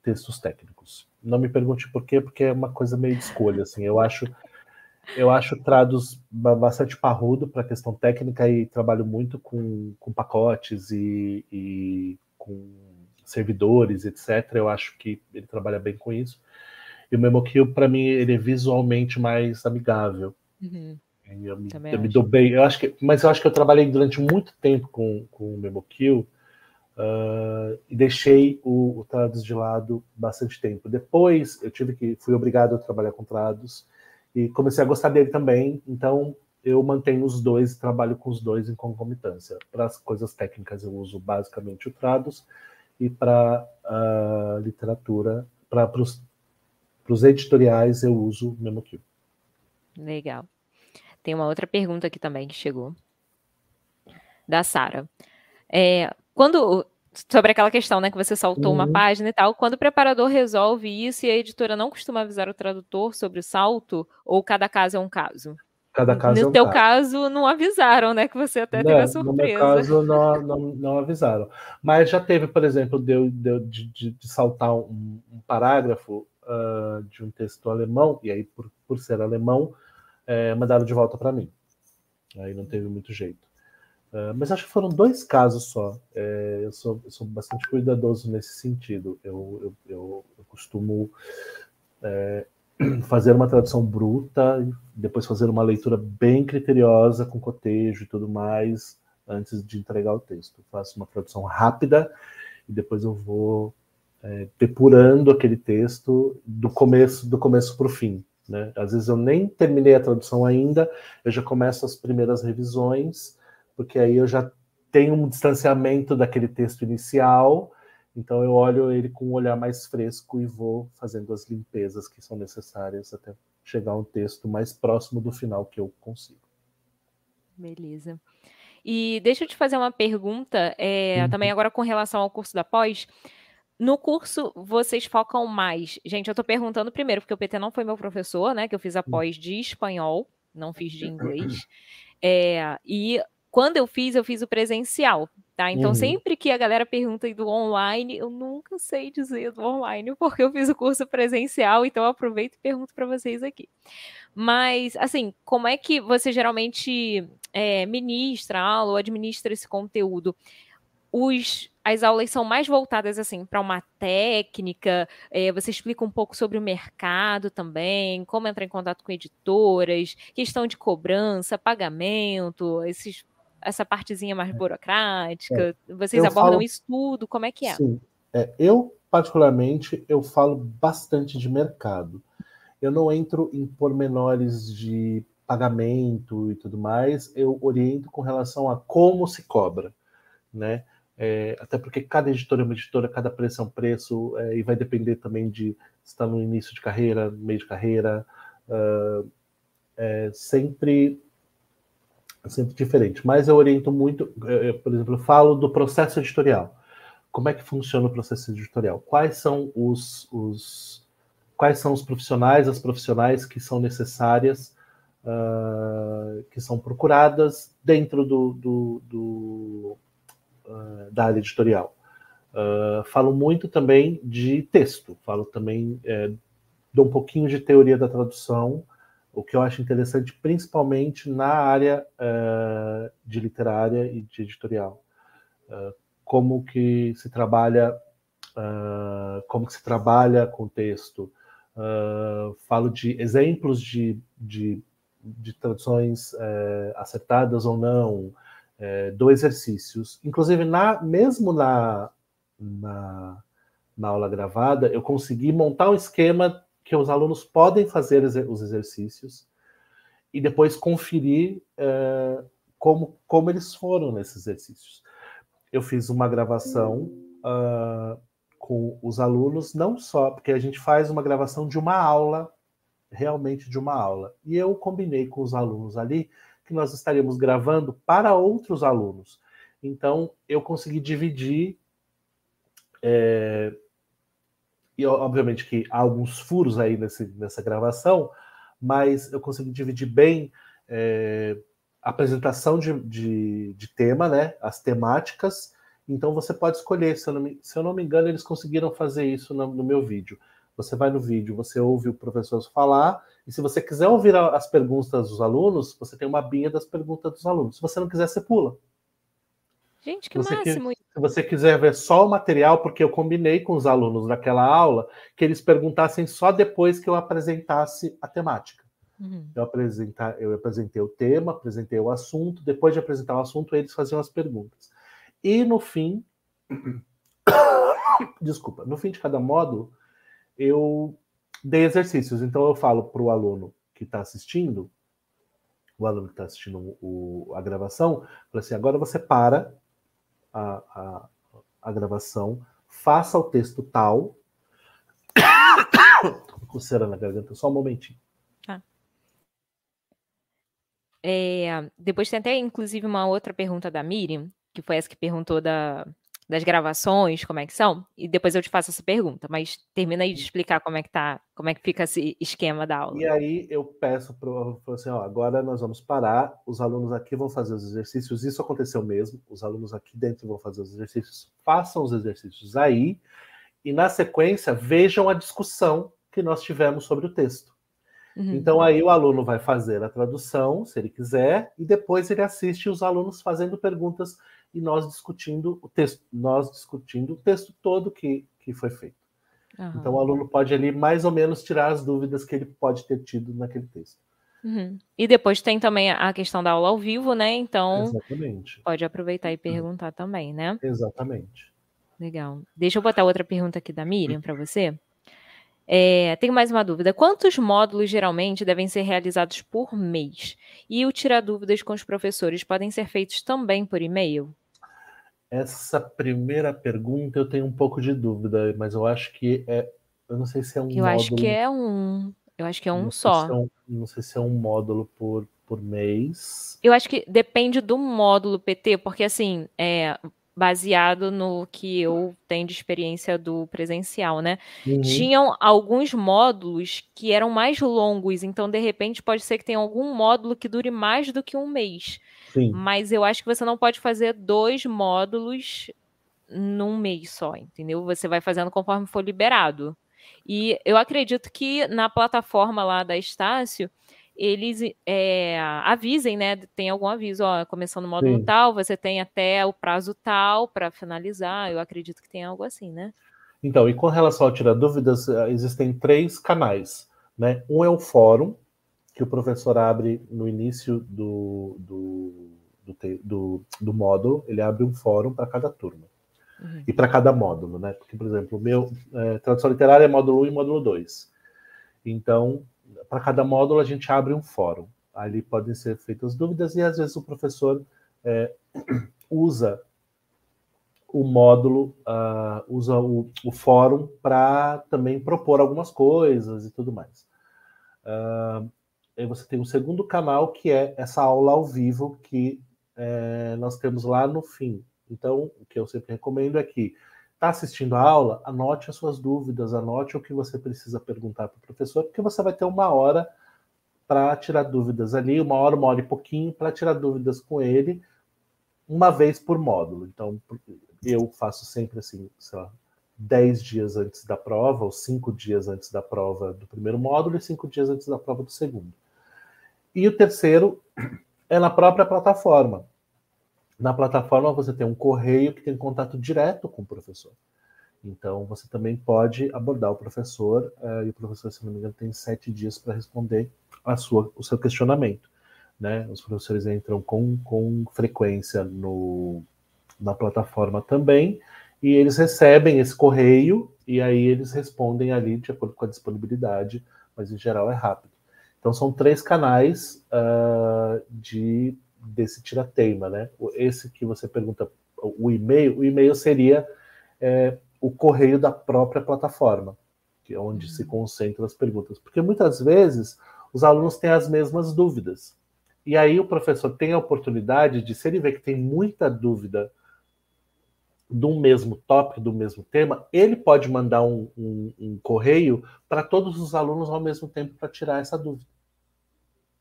textos técnicos. não me pergunte por quê, porque é uma coisa meio de escolha, assim. Eu acho eu acho Trados bastante parrudo para questão técnica e trabalho muito com, com pacotes e, e, com servidores, etc. Eu acho que ele trabalha bem com isso. E o MemoKill, para mim, ele é visualmente mais amigável. Uhum. Eu, me, eu me, dou bem. Eu acho que, mas eu acho que eu trabalhei durante muito tempo com, com o MemoKill uh, e deixei o, o Trados de lado bastante tempo. Depois eu tive que fui obrigado a trabalhar com Trados e comecei a gostar dele também. Então eu mantenho os dois, trabalho com os dois em concomitância. Para as coisas técnicas eu uso basicamente o Trados e para a uh, literatura, para os editoriais eu uso o MemoQ. Legal. Tem uma outra pergunta aqui também que chegou da Sara. É, quando sobre aquela questão, né, que você saltou uhum. uma página e tal, quando o preparador resolve isso e a editora não costuma avisar o tradutor sobre o salto, ou cada caso é um caso? Cada caso no é um teu caso. caso, não avisaram, né? Que você até não, teve a surpresa. No meu caso, não, não, não, avisaram. Mas já teve, por exemplo, de, de, de, de saltar um, um parágrafo uh, de um texto alemão, e aí, por, por ser alemão, é, mandaram de volta para mim. Aí não teve muito jeito. Uh, mas acho que foram dois casos só. É, eu, sou, eu, sou, bastante cuidadoso nesse sentido. Eu, eu, eu, costumo é, <clears throat> fazer uma tradução bruta, depois fazer uma leitura bem criteriosa, com cotejo e tudo mais, antes de entregar o texto. Eu faço uma tradução rápida e depois eu vou é, depurando aquele texto do começo do começo para o fim. Né? Às vezes eu nem terminei a tradução ainda, eu já começo as primeiras revisões porque aí eu já tenho um distanciamento daquele texto inicial, então eu olho ele com um olhar mais fresco e vou fazendo as limpezas que são necessárias até chegar a um texto mais próximo do final que eu consigo. Beleza. E deixa eu te fazer uma pergunta, é, uhum. também agora com relação ao curso da pós. No curso, vocês focam mais. Gente, eu estou perguntando primeiro, porque o PT não foi meu professor, né? Que eu fiz a hum. de espanhol, não fiz de inglês. É, <laughs> e quando eu fiz, eu fiz o presencial, tá? Então, uhum. sempre que a galera pergunta do online, eu nunca sei dizer do online, porque eu fiz o curso presencial, então eu aproveito e pergunto para vocês aqui. Mas, assim, como é que você geralmente é, ministra aula ou administra esse conteúdo? Os, as aulas são mais voltadas assim para uma técnica. É, você explica um pouco sobre o mercado também, como entrar em contato com editoras, questão de cobrança, pagamento, esses essa partezinha mais é. burocrática? É. Vocês eu abordam falo... isso tudo? Como é que é? Sim. É, eu, particularmente, eu falo bastante de mercado. Eu não entro em pormenores de pagamento e tudo mais, eu oriento com relação a como se cobra, né? É, até porque cada editora é uma editora, cada preço é um preço, é, e vai depender também de se está no início de carreira, meio de carreira. Uh, é, sempre é sempre diferente. Mas eu oriento muito, eu, por exemplo, eu falo do processo editorial. Como é que funciona o processo editorial? Quais são os, os quais são os profissionais, as profissionais que são necessárias, uh, que são procuradas dentro do, do, do uh, da área editorial. Uh, falo muito também de texto, falo também, é, dou um pouquinho de teoria da tradução, o que eu acho interessante, principalmente na área uh, de literária e de editorial. Uh, como que se trabalha, como que se trabalha com texto. falo de exemplos de, de, de traduções acertadas ou não, do exercícios. Inclusive, na, mesmo na, na, na aula gravada, eu consegui montar um esquema que os alunos podem fazer os exercícios e depois conferir uh, como, como eles foram nesses exercícios. Eu fiz uma gravação uh, com os alunos, não só porque a gente faz uma gravação de uma aula, realmente de uma aula, e eu combinei com os alunos ali que nós estaríamos gravando para outros alunos. Então, eu consegui dividir é, e obviamente que há alguns furos aí nesse, nessa gravação, mas eu consegui dividir bem é, a apresentação de, de, de, tema, né, as temáticas. Então você pode escolher, se eu não me, se eu não me engano, eles conseguiram fazer isso no, no meu vídeo. Você vai no vídeo, você ouve o professor falar, e se você quiser ouvir as perguntas dos alunos, você tem uma binha das perguntas dos alunos. Se você não quiser, você pula. Gente, que se máximo! se você quiser ver só o material, porque eu combinei com os alunos daquela aula que eles perguntassem só depois que eu apresentasse a temática. Uhum. Eu, apresentar, eu apresentei o tema, apresentei o assunto, depois de apresentar o assunto, eles faziam as perguntas. E no fim, <coughs> desculpa, no fim de cada módulo, eu dei exercícios. Então eu falo para o aluno que está assistindo, o aluno que está assistindo o, a gravação, fala assim: agora você para a, a, a gravação, faça o texto tal. <coughs> Coceira na garganta, só um momentinho. Tá. É, depois tem até, inclusive, uma outra pergunta da Miriam, que foi essa que perguntou da, das gravações, como é que são, e depois eu te faço essa pergunta, mas termina aí de explicar como é que tá, como é que fica esse esquema da aula. E aí eu peço para o assim, ó, agora nós vamos parar, os alunos aqui vão fazer os exercícios, isso aconteceu mesmo, os alunos aqui dentro vão fazer os exercícios, façam os exercícios aí, e na sequência vejam a discussão que nós tivemos sobre o texto. Uhum. Então aí o aluno vai fazer a tradução, se ele quiser, e depois ele assiste os alunos fazendo perguntas e nós discutindo o texto, nós discutindo o texto todo que, que foi feito. Uhum. Então o aluno pode ali mais ou menos tirar as dúvidas que ele pode ter tido naquele texto. Uhum. E depois tem também a questão da aula ao vivo, né? Então Exatamente. pode aproveitar e perguntar uhum. também, né? Exatamente. Legal. Deixa eu botar outra pergunta aqui da Miriam para você. É, tenho mais uma dúvida. Quantos módulos geralmente devem ser realizados por mês? E o tirar dúvidas com os professores podem ser feitos também por e-mail? Essa primeira pergunta eu tenho um pouco de dúvida, mas eu acho que é. Eu não sei se é um eu módulo. Eu acho que é um. Eu acho que é um só. Se é um, não sei se é um módulo por, por mês. Eu acho que depende do módulo PT, porque assim, é, baseado no que eu tenho de experiência do presencial, né? Uhum. Tinham alguns módulos que eram mais longos, então de repente pode ser que tenha algum módulo que dure mais do que um mês. Sim. Mas eu acho que você não pode fazer dois módulos num mês só, entendeu? Você vai fazendo conforme for liberado. E eu acredito que na plataforma lá da Estácio, eles é, avisem, né? Tem algum aviso, ó, começando o módulo Sim. tal, você tem até o prazo tal para finalizar. Eu acredito que tem algo assim, né? Então, e com relação ao tirar dúvidas, eh, existem três canais, né? Um é o fórum, que o professor abre no início do, do, do, do, do módulo, ele abre um fórum para cada turma. Uhum. E para cada módulo, né? Porque, por exemplo, o meu é, tradução literária é módulo 1 e módulo 2. Então, para cada módulo a gente abre um fórum. Ali podem ser feitas dúvidas e às vezes o professor é, <clears throat> usa o módulo, uh, usa o, o fórum para também propor algumas coisas e tudo mais. Uh, Aí você tem um segundo canal que é essa aula ao vivo que é, nós temos lá no fim. Então, o que eu sempre recomendo é que está assistindo a aula, anote as suas dúvidas, anote o que você precisa perguntar para o professor, porque você vai ter uma hora para tirar dúvidas ali, uma hora, uma hora e pouquinho, para tirar dúvidas com ele, uma vez por módulo. Então, eu faço sempre assim, sei lá, 10 dias antes da prova, ou 5 dias antes da prova do primeiro módulo e 5 dias antes da prova do segundo. E o terceiro é na própria plataforma. Na plataforma você tem um correio que tem contato direto com o professor. Então você também pode abordar o professor uh, e o professor, se não me engano, tem sete dias para responder a sua, o seu questionamento. Né? Os professores entram com, com frequência no, na plataforma também e eles recebem esse correio e aí eles respondem ali de acordo com a disponibilidade, mas em geral é rápido. Então são três canais uh, de desse tirateima, né? Esse que você pergunta, o e-mail, o e-mail seria é, o correio da própria plataforma, que é onde uhum. se concentram as perguntas, porque muitas vezes os alunos têm as mesmas dúvidas. E aí o professor tem a oportunidade de, se ele vê que tem muita dúvida do mesmo tópico, do mesmo tema, ele pode mandar um, um, um correio para todos os alunos ao mesmo tempo para tirar essa dúvida.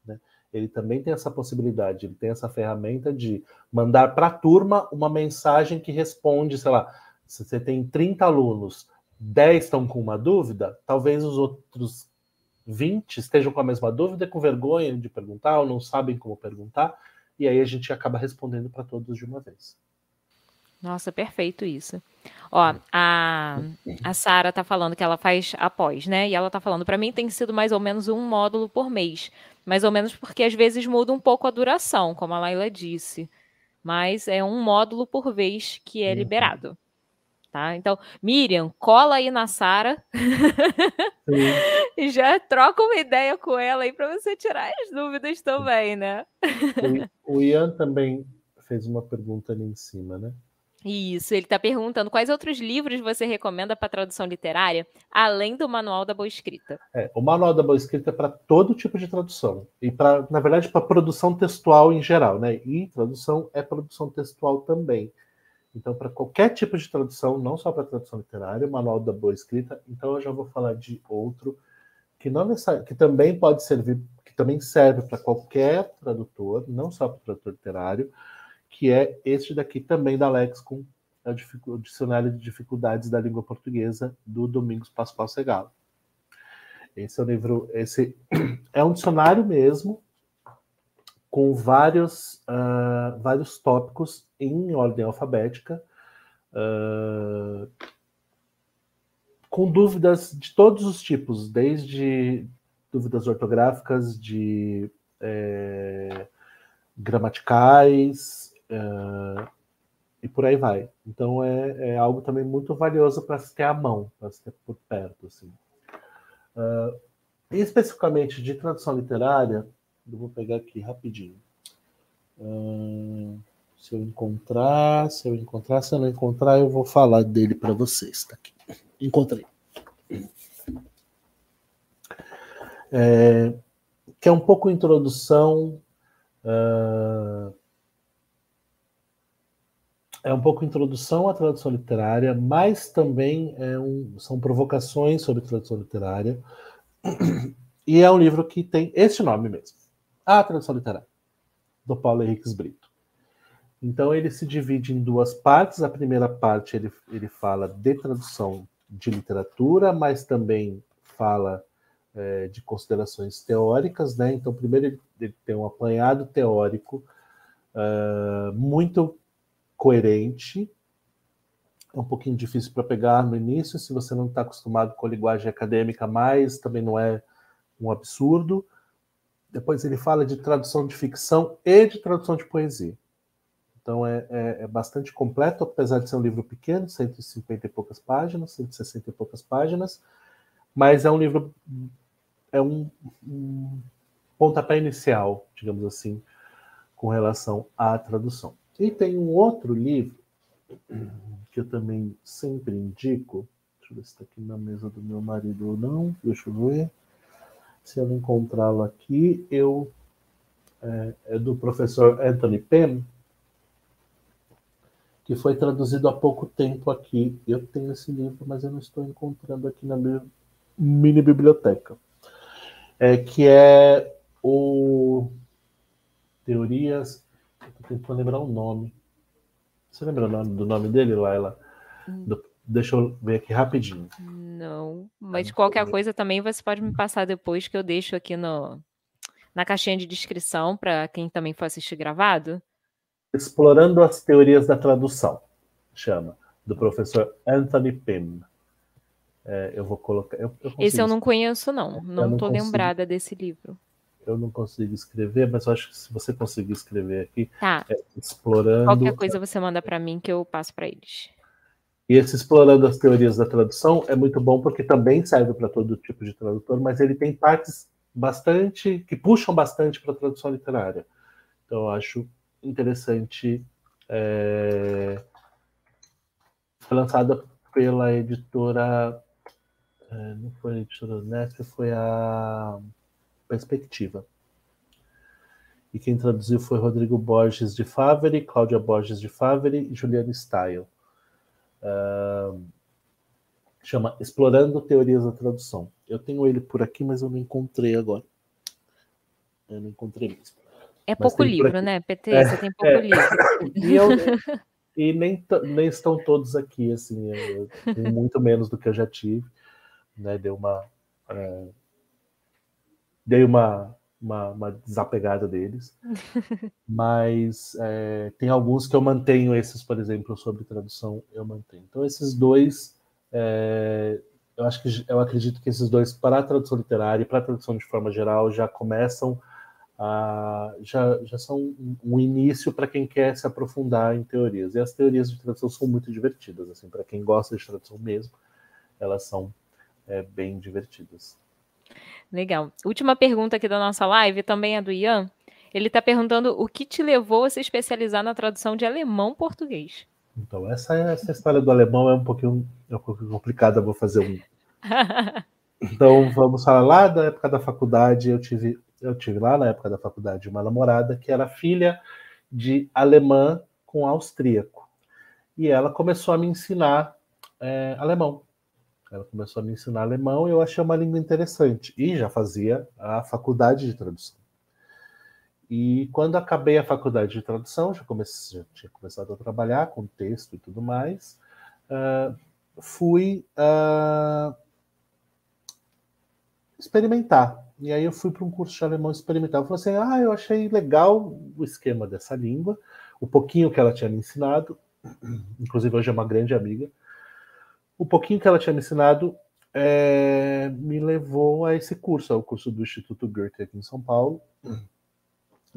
Né? Ele também tem essa possibilidade, ele tem essa ferramenta de mandar para a turma uma mensagem que responde, sei lá, se você tem 30 alunos, 10 estão com uma dúvida, talvez os outros 20 estejam com a mesma dúvida, com vergonha de perguntar ou não sabem como perguntar, e aí a gente acaba respondendo para todos de uma vez. Nossa, perfeito isso. Ó, a, a Sara tá falando que ela faz após, né? E ela tá falando, para mim tem sido mais ou menos um módulo por mês. Mais ou menos porque às vezes muda um pouco a duração, como a Laila disse. Mas é um módulo por vez que é uhum. liberado. Tá? Então, Miriam, cola aí na Sara e <laughs> já troca uma ideia com ela aí para você tirar as dúvidas também, né? o Ian também fez uma pergunta ali em cima, né? Isso, ele está perguntando quais outros livros você recomenda para tradução literária, além do Manual da Boa Escrita. É, o Manual da Boa Escrita é para todo tipo de tradução e para, na verdade, para produção textual em geral, né? E tradução é produção textual também. Então, para qualquer tipo de tradução, não só para tradução literária, o Manual da Boa Escrita. Então, eu já vou falar de outro que não que também pode servir, que também serve para qualquer tradutor, não só para tradutor literário que é este daqui também da Lexicon, é o Dicionário de Dificuldades da Língua Portuguesa, do Domingos Pascoal Segalo. Esse é o livro, esse <clears throat> é um dicionário mesmo, com vários, uh, vários tópicos em ordem alfabética, uh, com dúvidas de todos os tipos, desde dúvidas ortográficas, de é, gramaticais, Uh, e por aí vai. Então é, é algo também muito valioso para se ter à mão, para se ter por perto. Assim. Uh, especificamente de tradução literária, eu vou pegar aqui rapidinho. Uh, se eu encontrar, se eu encontrar, se eu não encontrar, eu vou falar dele para vocês. Tá aqui. Encontrei. É, que é um pouco introdução uh, é um pouco introdução à tradução literária, mas também é um, são provocações sobre tradução literária. E é um livro que tem esse nome mesmo, A Tradução Literária, do Paulo Henriques Brito. Então ele se divide em duas partes. A primeira parte ele, ele fala de tradução de literatura, mas também fala é, de considerações teóricas, né? Então primeiro ele, ele tem um apanhado teórico uh, muito coerente. É um pouquinho difícil para pegar no início, se você não está acostumado com a linguagem acadêmica, mas também não é um absurdo. Depois ele fala de tradução de ficção e de tradução de poesia. Então é, é, é, bastante completo, apesar de ser um livro pequeno, 150 e poucas páginas, 160 e poucas páginas, mas é um livro, é um, um pontapé inicial, digamos assim, com relação à tradução. E tem um outro livro que eu também sempre indico. Deixa eu ver se está aqui na mesa do meu marido ou não. Deixa eu ver. Se eu encontrá-lo aqui, eu é, é, do professor Anthony Penn, que foi traduzido há pouco tempo aqui. Eu tenho esse livro, mas eu não estou encontrando aqui na minha mini biblioteca. É, que é o Teorias Tô tentando lembrar o nome. Você lembra do nome dele, Laila? Hum. Do, deixa eu ver aqui rapidinho. Não, mas ah, qualquer coisa também você pode me passar depois que eu deixo aqui no, na caixinha de descrição para quem também for assistir gravado. Explorando as teorias da tradução, chama, do professor Anthony Pym. É, eu vou colocar. Eu, eu Esse eu não conheço, não. Não estou lembrada desse livro eu não consigo escrever, mas eu acho que se você conseguir escrever aqui, tá. é, explorando. Qualquer coisa você manda para mim que eu passo para eles. E esse explorando as teorias da tradução é muito bom porque também serve para todo tipo de tradutor, mas ele tem partes bastante que puxam bastante para a tradução literária. Então eu acho interessante. É... Foi lançada pela editora. É, não foi a editora Nesp, foi a perspectiva. E quem traduziu foi Rodrigo Borges de Favre, Cláudia Borges de Favre e Juliana Style. Uh, chama Explorando Teorias da Tradução. Eu tenho ele por aqui, mas eu não encontrei agora. Eu não encontrei mesmo. É pouco livro, né, PT? É, Você tem pouco é, livro. <laughs> E eu, E nem, nem estão todos aqui, assim, eu, muito menos do que eu já tive, né? Deu uma. É, dei uma, uma, uma, desapegada deles. <laughs> Mas é, tem alguns que eu mantenho, esses, por exemplo, sobre tradução, eu mantenho. Então, esses dois. É, eu acho que eu acredito que esses dois, para a tradução literária e para a tradução de forma geral, já começam a, já, já são um início para quem quer se aprofundar em teorias. E as teorias de tradução são muito divertidas, assim, para quem gosta de tradução mesmo, elas são é, bem divertidas. Legal. Última pergunta aqui da nossa live também é do Ian. Ele está perguntando o que te levou a se especializar na tradução de alemão-português. Então, essa, essa história do alemão é um pouquinho, é um pouquinho complicada, vou fazer um. <laughs> então, vamos falar lá da época da faculdade. Eu tive eu tive lá na época da faculdade uma namorada que era filha de alemã com austríaco. E ela começou a me ensinar é, alemão. Ela começou a me ensinar alemão e eu achei uma língua interessante. E já fazia a faculdade de tradução. E quando acabei a faculdade de tradução, já, comecei, já tinha começado a trabalhar com texto e tudo mais, uh, fui uh, experimentar e aí eu fui para um curso de alemão experimental. Eu falei assim: ah, eu achei legal o esquema dessa língua, o pouquinho que ela tinha me ensinado, <clears throat> inclusive hoje é uma grande amiga. O pouquinho que ela tinha me ensinado é, me levou a esse curso, ao curso do Instituto Goethe aqui em São Paulo.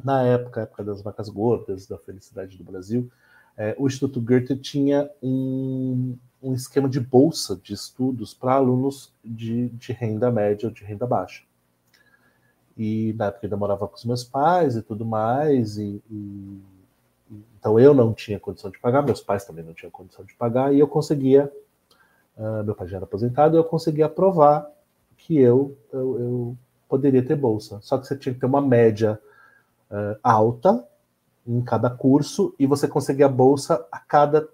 Na época, época das vacas gordas, da felicidade do Brasil, é, o Instituto Goethe tinha um, um esquema de bolsa de estudos para alunos de, de renda média ou de renda baixa e na época eu morava com os meus pais e tudo mais, e, e, então eu não tinha condição de pagar, meus pais também não tinham condição de pagar, e eu conseguia, uh, meu pai já era aposentado, eu conseguia provar que eu, eu, eu, poderia ter bolsa. Só que você tinha que ter uma média uh, alta em cada curso, e você conseguia bolsa a cada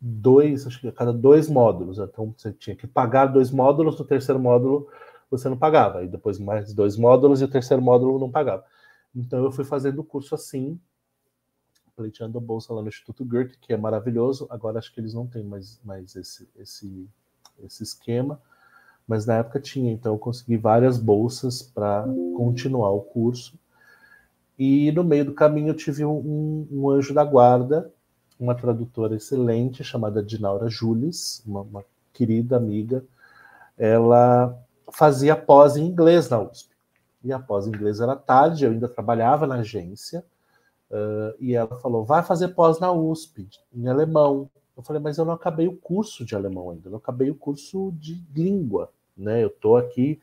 dois, acho que a cada dois módulos. Então você tinha que pagar dois módulos, no terceiro módulo você não pagava. E depois mais dois módulos e o terceiro módulo não pagava. Então eu fui fazendo o curso assim, pleiteando a bolsa lá no Instituto Goethe, que é maravilhoso. Agora acho que eles não têm mais, mais esse, esse, esse esquema. Mas na época tinha, então eu consegui várias bolsas para continuar o curso. E no meio do caminho eu tive um, um anjo da guarda, uma tradutora excelente chamada Dinaura Jules, uma, uma querida amiga. Ela fazia pós em inglês na USP. E a pós em inglês era tarde, eu ainda trabalhava na agência, uh, e ela falou: vai fazer pós na USP, em alemão. Eu falei, mas eu não acabei o curso de alemão ainda, eu não acabei o curso de língua. Né? Eu estou aqui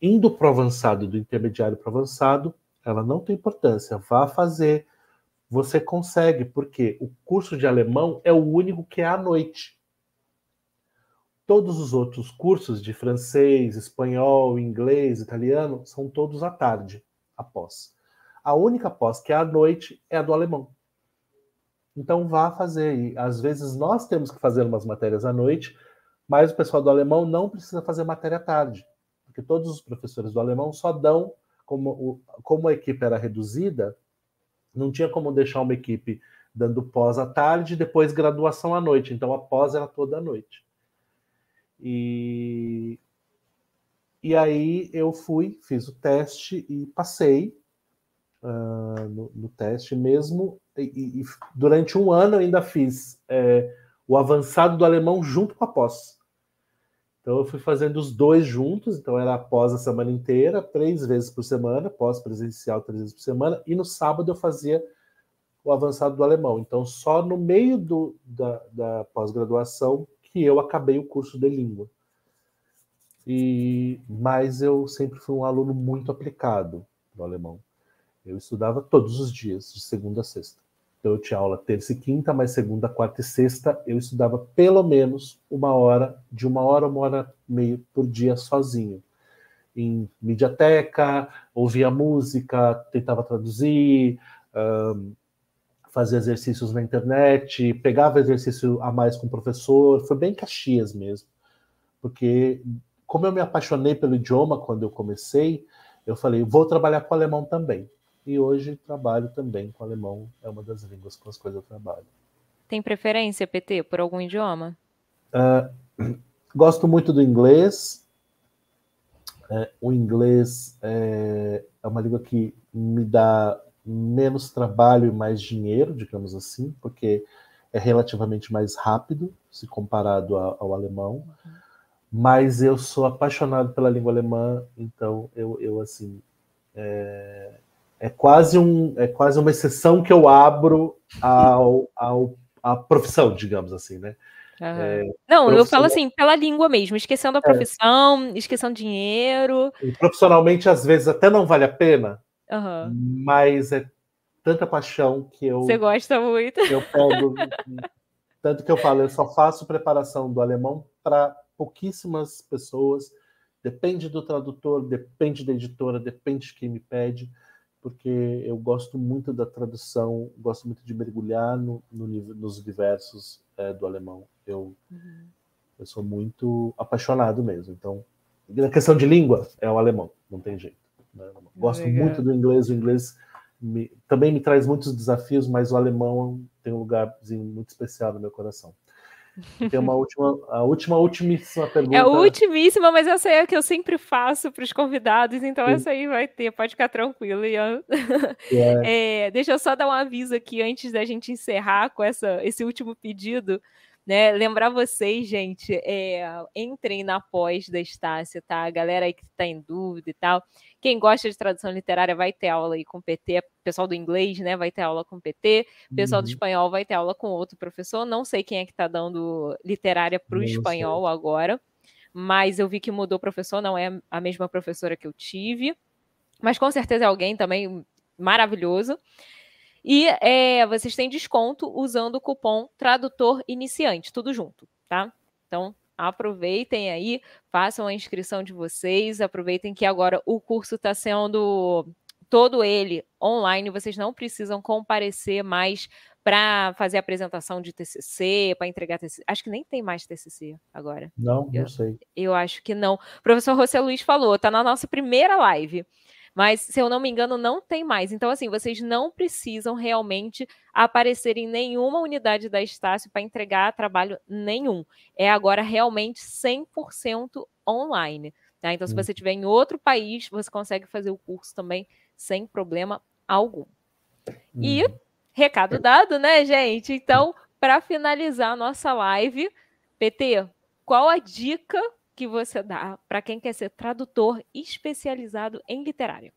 indo para o avançado, do intermediário para o avançado, ela não tem importância, vá fazer. Você consegue, porque o curso de alemão é o único que é à noite. Todos os outros cursos de francês, espanhol, inglês, italiano são todos à tarde, após. A única pós que é à noite é a do alemão. Então vá fazer. E às vezes nós temos que fazer umas matérias à noite, mas o pessoal do alemão não precisa fazer matéria à tarde, porque todos os professores do alemão só dão, como, como a equipe era reduzida, não tinha como deixar uma equipe dando pós à tarde e depois graduação à noite. Então a pós era toda à noite. E, e aí eu fui, fiz o teste e passei uh, no, no, teste mesmo. E, e, durante um ano eu ainda fiz é, o avançado do alemão junto com a pós. Então eu fui fazendo os dois juntos, então era após a semana inteira, três vezes por semana, pós presencial três vezes por semana, e no sábado eu fazia o avançado do alemão. Então só no meio do, da, da pós-graduação que eu acabei o curso de língua. E mas eu sempre fui um aluno muito aplicado no alemão. Eu estudava todos os dias, de segunda a sexta. Então eu tinha aula terça e quinta, mas segunda, quarta e sexta eu estudava pelo menos uma hora, de uma hora, uma hora e meia por dia sozinho. Em mediateca, ouvia música, tentava traduzir, um, fazia exercícios na internet, pegava exercício a mais com o professor, foi bem Caxias mesmo. Porque, como eu me apaixonei pelo idioma quando eu comecei, eu falei, vou trabalhar com alemão também. E hoje trabalho também com alemão, é uma das línguas com as quais eu trabalho. Tem preferência, PT, por algum idioma? Uh, <clears throat> gosto muito do inglês. É, o inglês é, é uma língua que me dá menos trabalho e mais dinheiro, digamos assim, porque é relativamente mais rápido se comparado ao, ao alemão. Uhum. Mas eu sou apaixonado pela língua alemã, então eu, eu assim é, é quase um é quase uma exceção que eu abro ao, ao à profissão, digamos assim, né? É, não, eu falo assim, pela língua mesmo, esquecendo a é. profissão, é. esquecendo dinheiro. E profissionalmente, às vezes, até não vale a pena, uhum. mas é tanta paixão que eu. Você gosta muito. Eu pego. tanto que eu falo, eu só faço preparação do alemão para pouquíssimas pessoas. Depende do tradutor, depende da editora, depende de quem me pede, porque eu gosto muito da tradução, gosto muito de mergulhar no, no nos universos é, do alemão. Eu, uhum. eu sou muito apaixonado mesmo. Então, na questão de língua, é o alemão, não tem jeito. Né? Gosto muito do inglês, o inglês me, também me traz muitos desafios, mas o alemão tem um lugarzinho muito especial no meu coração. Tem uma última, a última, ultimíssima pergunta. É a ultimíssima, mas essa é a que eu sempre faço para os convidados, então Sim. essa aí vai ter, pode ficar tranquilo. Ian. É. <laughs> É, deixa eu só dar um aviso aqui antes da gente encerrar com essa, esse último pedido. Né? Lembrar vocês, gente, é, entrem na pós da Estácia, tá? A galera aí que está em dúvida e tal. Quem gosta de tradução literária vai ter aula aí com PT, pessoal do inglês, né? Vai ter aula com PT, pessoal uhum. do espanhol vai ter aula com outro professor. Não sei quem é que está dando literária para o espanhol sei. agora, mas eu vi que mudou o professor, não é a mesma professora que eu tive. Mas com certeza é alguém também maravilhoso. E é, vocês têm desconto usando o cupom Tradutor Iniciante, tudo junto, tá? Então, aproveitem aí, façam a inscrição de vocês, aproveitem que agora o curso está sendo todo ele online, vocês não precisam comparecer mais para fazer apresentação de TCC, para entregar TCC. Acho que nem tem mais TCC agora. Não, eu, não sei. Eu acho que não. O professor José Luiz falou, tá na nossa primeira live. Mas, se eu não me engano, não tem mais. Então, assim, vocês não precisam realmente aparecer em nenhuma unidade da Estácio para entregar trabalho nenhum. É agora realmente 100% online. Tá? Então, se você estiver em outro país, você consegue fazer o curso também sem problema algum. E uhum. recado dado, né, gente? Então, para finalizar a nossa live, PT, qual a dica que você dá para quem quer ser tradutor especializado em literário?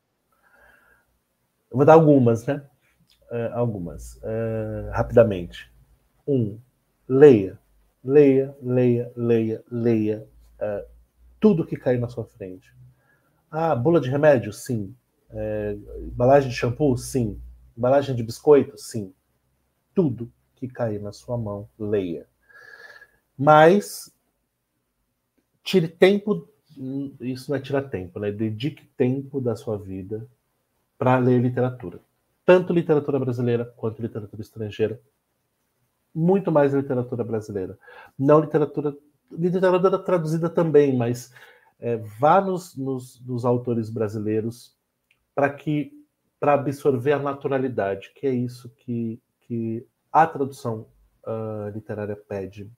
Eu vou dar algumas, né? Uh, algumas. Uh, rapidamente. Um, leia. Leia, leia, leia, leia. Uh, tudo que cair na sua frente. Ah, bula de remédio? Sim. embalagem de shampoo? Sim. Embalagem de biscoito? Sim. Tudo que cair na sua mão, leia. Mas tire tempo, isso não é tirar tempo, né? Dedique tempo da sua vida para ler literatura. Tanto literatura brasileira quanto literatura estrangeira. Muito mais literatura brasileira. Não literatura. Literatura traduzida também, mas é, vá nos, nos, nos autores brasileiros para que para absorver a naturalidade, que é isso que, que a tradução uh, literária pede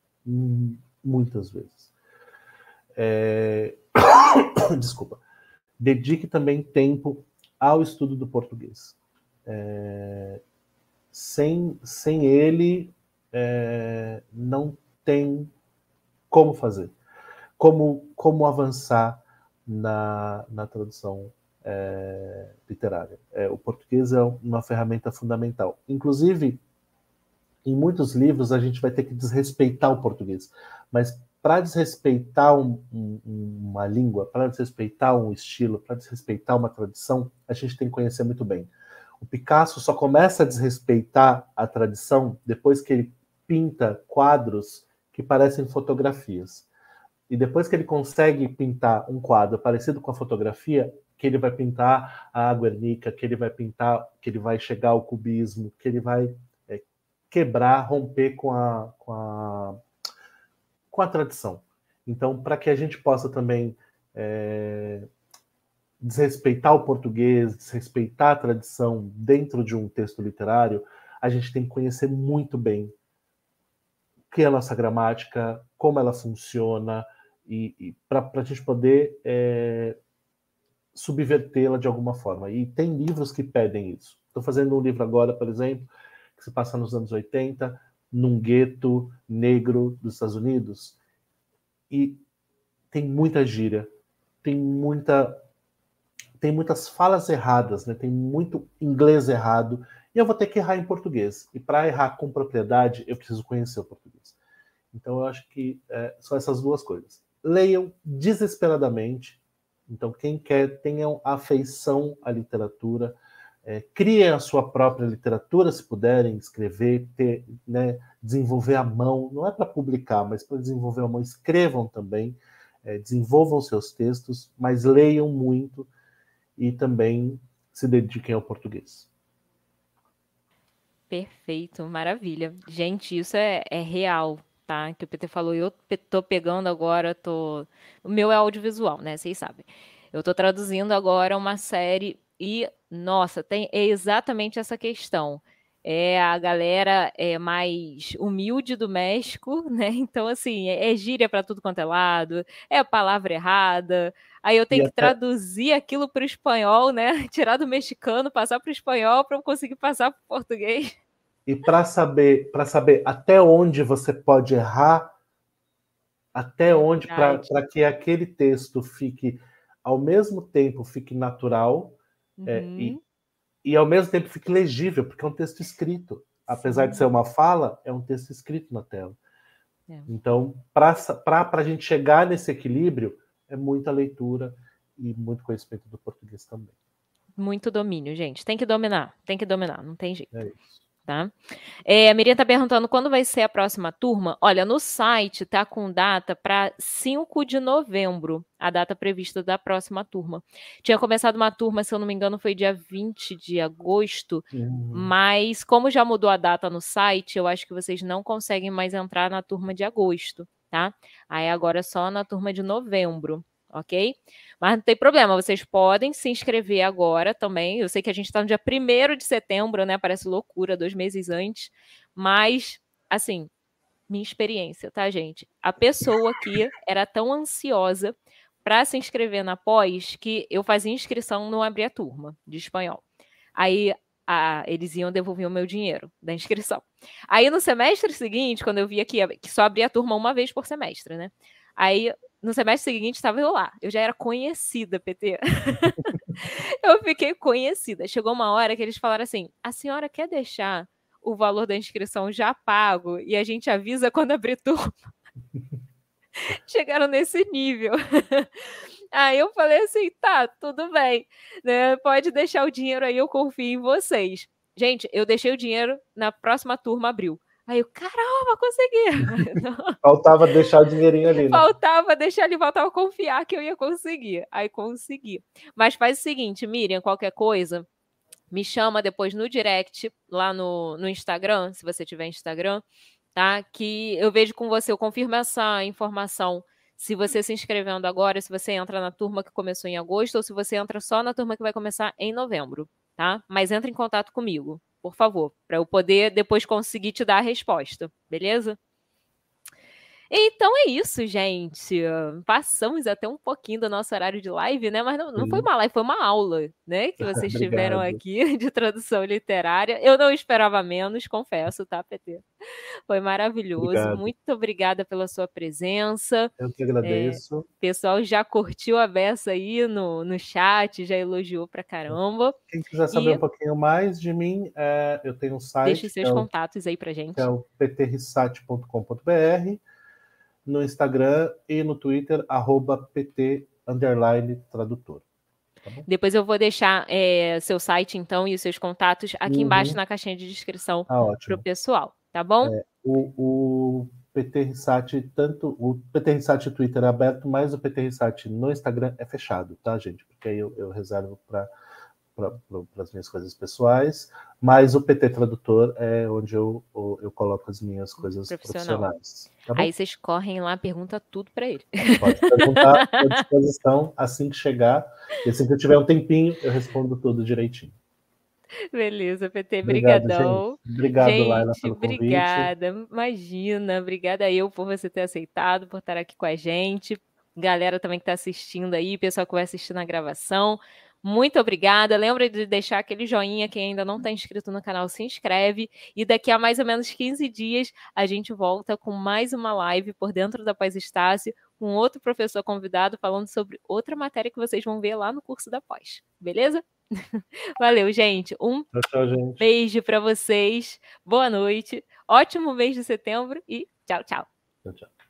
muitas vezes. É... <coughs> Desculpa. Dedique também tempo ao estudo do português. É... Sem, sem ele, é... não tem como fazer, como, como avançar na, na tradução é, literária. É, o português é uma ferramenta fundamental. Inclusive, em muitos livros a gente vai ter que desrespeitar o português, mas para desrespeitar um, um, uma língua, para desrespeitar um estilo, para desrespeitar uma tradição, a gente tem que conhecer muito bem. O Picasso só começa a desrespeitar a tradição depois que ele pinta quadros que parecem fotografias. E depois que ele consegue pintar um quadro parecido com a fotografia, que ele vai pintar a Guernica, que ele vai pintar, que ele vai chegar ao cubismo, que ele vai é, quebrar, romper com a, com a com a tradição. Então, para que a gente possa também é, desrespeitar o português, desrespeitar a tradição dentro de um texto literário, a gente tem que conhecer muito bem que é a nossa gramática, como ela funciona, e, e para a gente poder é, subvertê-la de alguma forma. E tem livros que pedem isso. Estou fazendo um livro agora, por exemplo, que se passa nos anos 80, num gueto negro dos Estados Unidos, e tem muita gíria, tem muita tem muitas falas erradas, né? tem muito inglês errado, e eu vou ter que errar em português. E para errar com propriedade, eu preciso conhecer o português. Então eu acho que é, são essas duas coisas. Leiam desesperadamente. Então, quem quer, tenham afeição à literatura, é, criem a sua própria literatura, se puderem escrever, ter, né, desenvolver a mão, não é para publicar, mas para desenvolver a mão, escrevam também, é, desenvolvam seus textos, mas leiam muito e também se dediquem ao português. Perfeito, maravilha. Gente, isso é, é real, tá? Que o PT falou, eu tô pegando agora, tô. O meu é audiovisual, né? Vocês sabem. Eu tô traduzindo agora uma série e, nossa, tem é exatamente essa questão. É a galera é mais humilde do México, <laughs> né? Então, assim, é, é gíria para tudo quanto é lado, é a palavra errada, Aí eu tenho e que até... traduzir aquilo para o espanhol, né? <laughs> Tirar do mexicano, passar para o espanhol para eu conseguir passar para o português. E para saber, para saber até onde você pode errar, até onde para que aquele texto fique ao mesmo tempo fique natural uhum. é, e, uhum. e ao mesmo tempo fique legível, porque é um texto escrito. Apesar Sim. de ser uma fala, é um texto escrito na tela. É. Então, para a gente chegar nesse equilíbrio, é muita leitura e muito conhecimento do português também. Muito domínio, gente. Tem que dominar, tem que dominar, não tem jeito. É isso. Tá? É, a Miriam está perguntando quando vai ser a próxima turma. Olha, no site tá com data para 5 de novembro, a data prevista da próxima turma. Tinha começado uma turma, se eu não me engano, foi dia 20 de agosto, uhum. mas como já mudou a data no site, eu acho que vocês não conseguem mais entrar na turma de agosto tá? Aí agora é só na turma de novembro, ok? Mas não tem problema, vocês podem se inscrever agora também. Eu sei que a gente está no dia 1 de setembro, né? Parece loucura, dois meses antes. Mas, assim, minha experiência, tá, gente? A pessoa aqui era tão ansiosa para se inscrever na pós que eu fazia inscrição não abria turma de espanhol. Aí a, eles iam devolver o meu dinheiro da inscrição. Aí no semestre seguinte, quando eu via que, que só abria a turma uma vez por semestre, né? Aí no semestre seguinte estava eu lá. Eu já era conhecida, PT. <laughs> eu fiquei conhecida. Chegou uma hora que eles falaram assim: a senhora quer deixar o valor da inscrição já pago e a gente avisa quando abrir turma? <laughs> Chegaram nesse nível. <laughs> Aí eu falei assim, tá, tudo bem, né? Pode deixar o dinheiro aí, eu confio em vocês. Gente, eu deixei o dinheiro na próxima turma abril. Aí eu, caramba, consegui. <laughs> faltava deixar o dinheirinho ali. Né? Faltava deixar ali, faltava confiar que eu ia conseguir. Aí consegui. Mas faz o seguinte, Miriam, qualquer coisa, me chama depois no direct, lá no, no Instagram, se você tiver Instagram, tá? Que eu vejo com você, eu confirmo essa informação se você se inscrevendo agora, se você entra na turma que começou em agosto ou se você entra só na turma que vai começar em novembro, tá? Mas entre em contato comigo, por favor, para eu poder depois conseguir te dar a resposta, beleza? Então é isso, gente. Passamos até um pouquinho do nosso horário de live, né? Mas não, não foi uma live, foi uma aula, né? Que <laughs> vocês tiveram aqui <laughs> de tradução literária. Eu não esperava menos, confesso, tá, PT? Foi maravilhoso. Obrigado. Muito obrigada pela sua presença. Eu que agradeço. É, o pessoal já curtiu a beça aí no, no chat, já elogiou pra caramba. Quem quiser saber e... um pouquinho mais de mim, é, eu tenho um site. Deixe seus é o, contatos aí pra gente. é o ptrissat.com.br no Instagram e no Twitter, arroba PT tradutor. Tá Depois eu vou deixar é, seu site, então, e os seus contatos aqui uhum. embaixo na caixinha de descrição ah, para o pessoal, tá bom? É, o, o PT Risat, tanto o PT Risat Twitter é aberto, mas o PT Risat no Instagram é fechado, tá, gente? Porque aí eu, eu reservo para para as minhas coisas pessoais, mas o PT Tradutor é onde eu, eu coloco as minhas coisas profissionais. Tá Aí vocês correm lá, pergunta tudo para ele. Pode perguntar à disposição assim que chegar. E assim que eu tiver um tempinho, eu respondo tudo direitinho. Beleza, PT, brigadão. Obrigado, gente, Laila, pelo convite. Obrigada, imagina, obrigada eu por você ter aceitado, por estar aqui com a gente. Galera também que está assistindo aí, pessoal que vai assistir na gravação. Muito obrigada. Lembra de deixar aquele joinha quem ainda não está inscrito no canal, se inscreve. E daqui a mais ou menos 15 dias a gente volta com mais uma live por dentro da Pós Estácio, com outro professor convidado falando sobre outra matéria que vocês vão ver lá no curso da pós. Beleza? <laughs> Valeu, gente. Um tchau, tchau, gente. beijo para vocês. Boa noite. Ótimo mês de setembro e tchau, tchau. Tchau, tchau.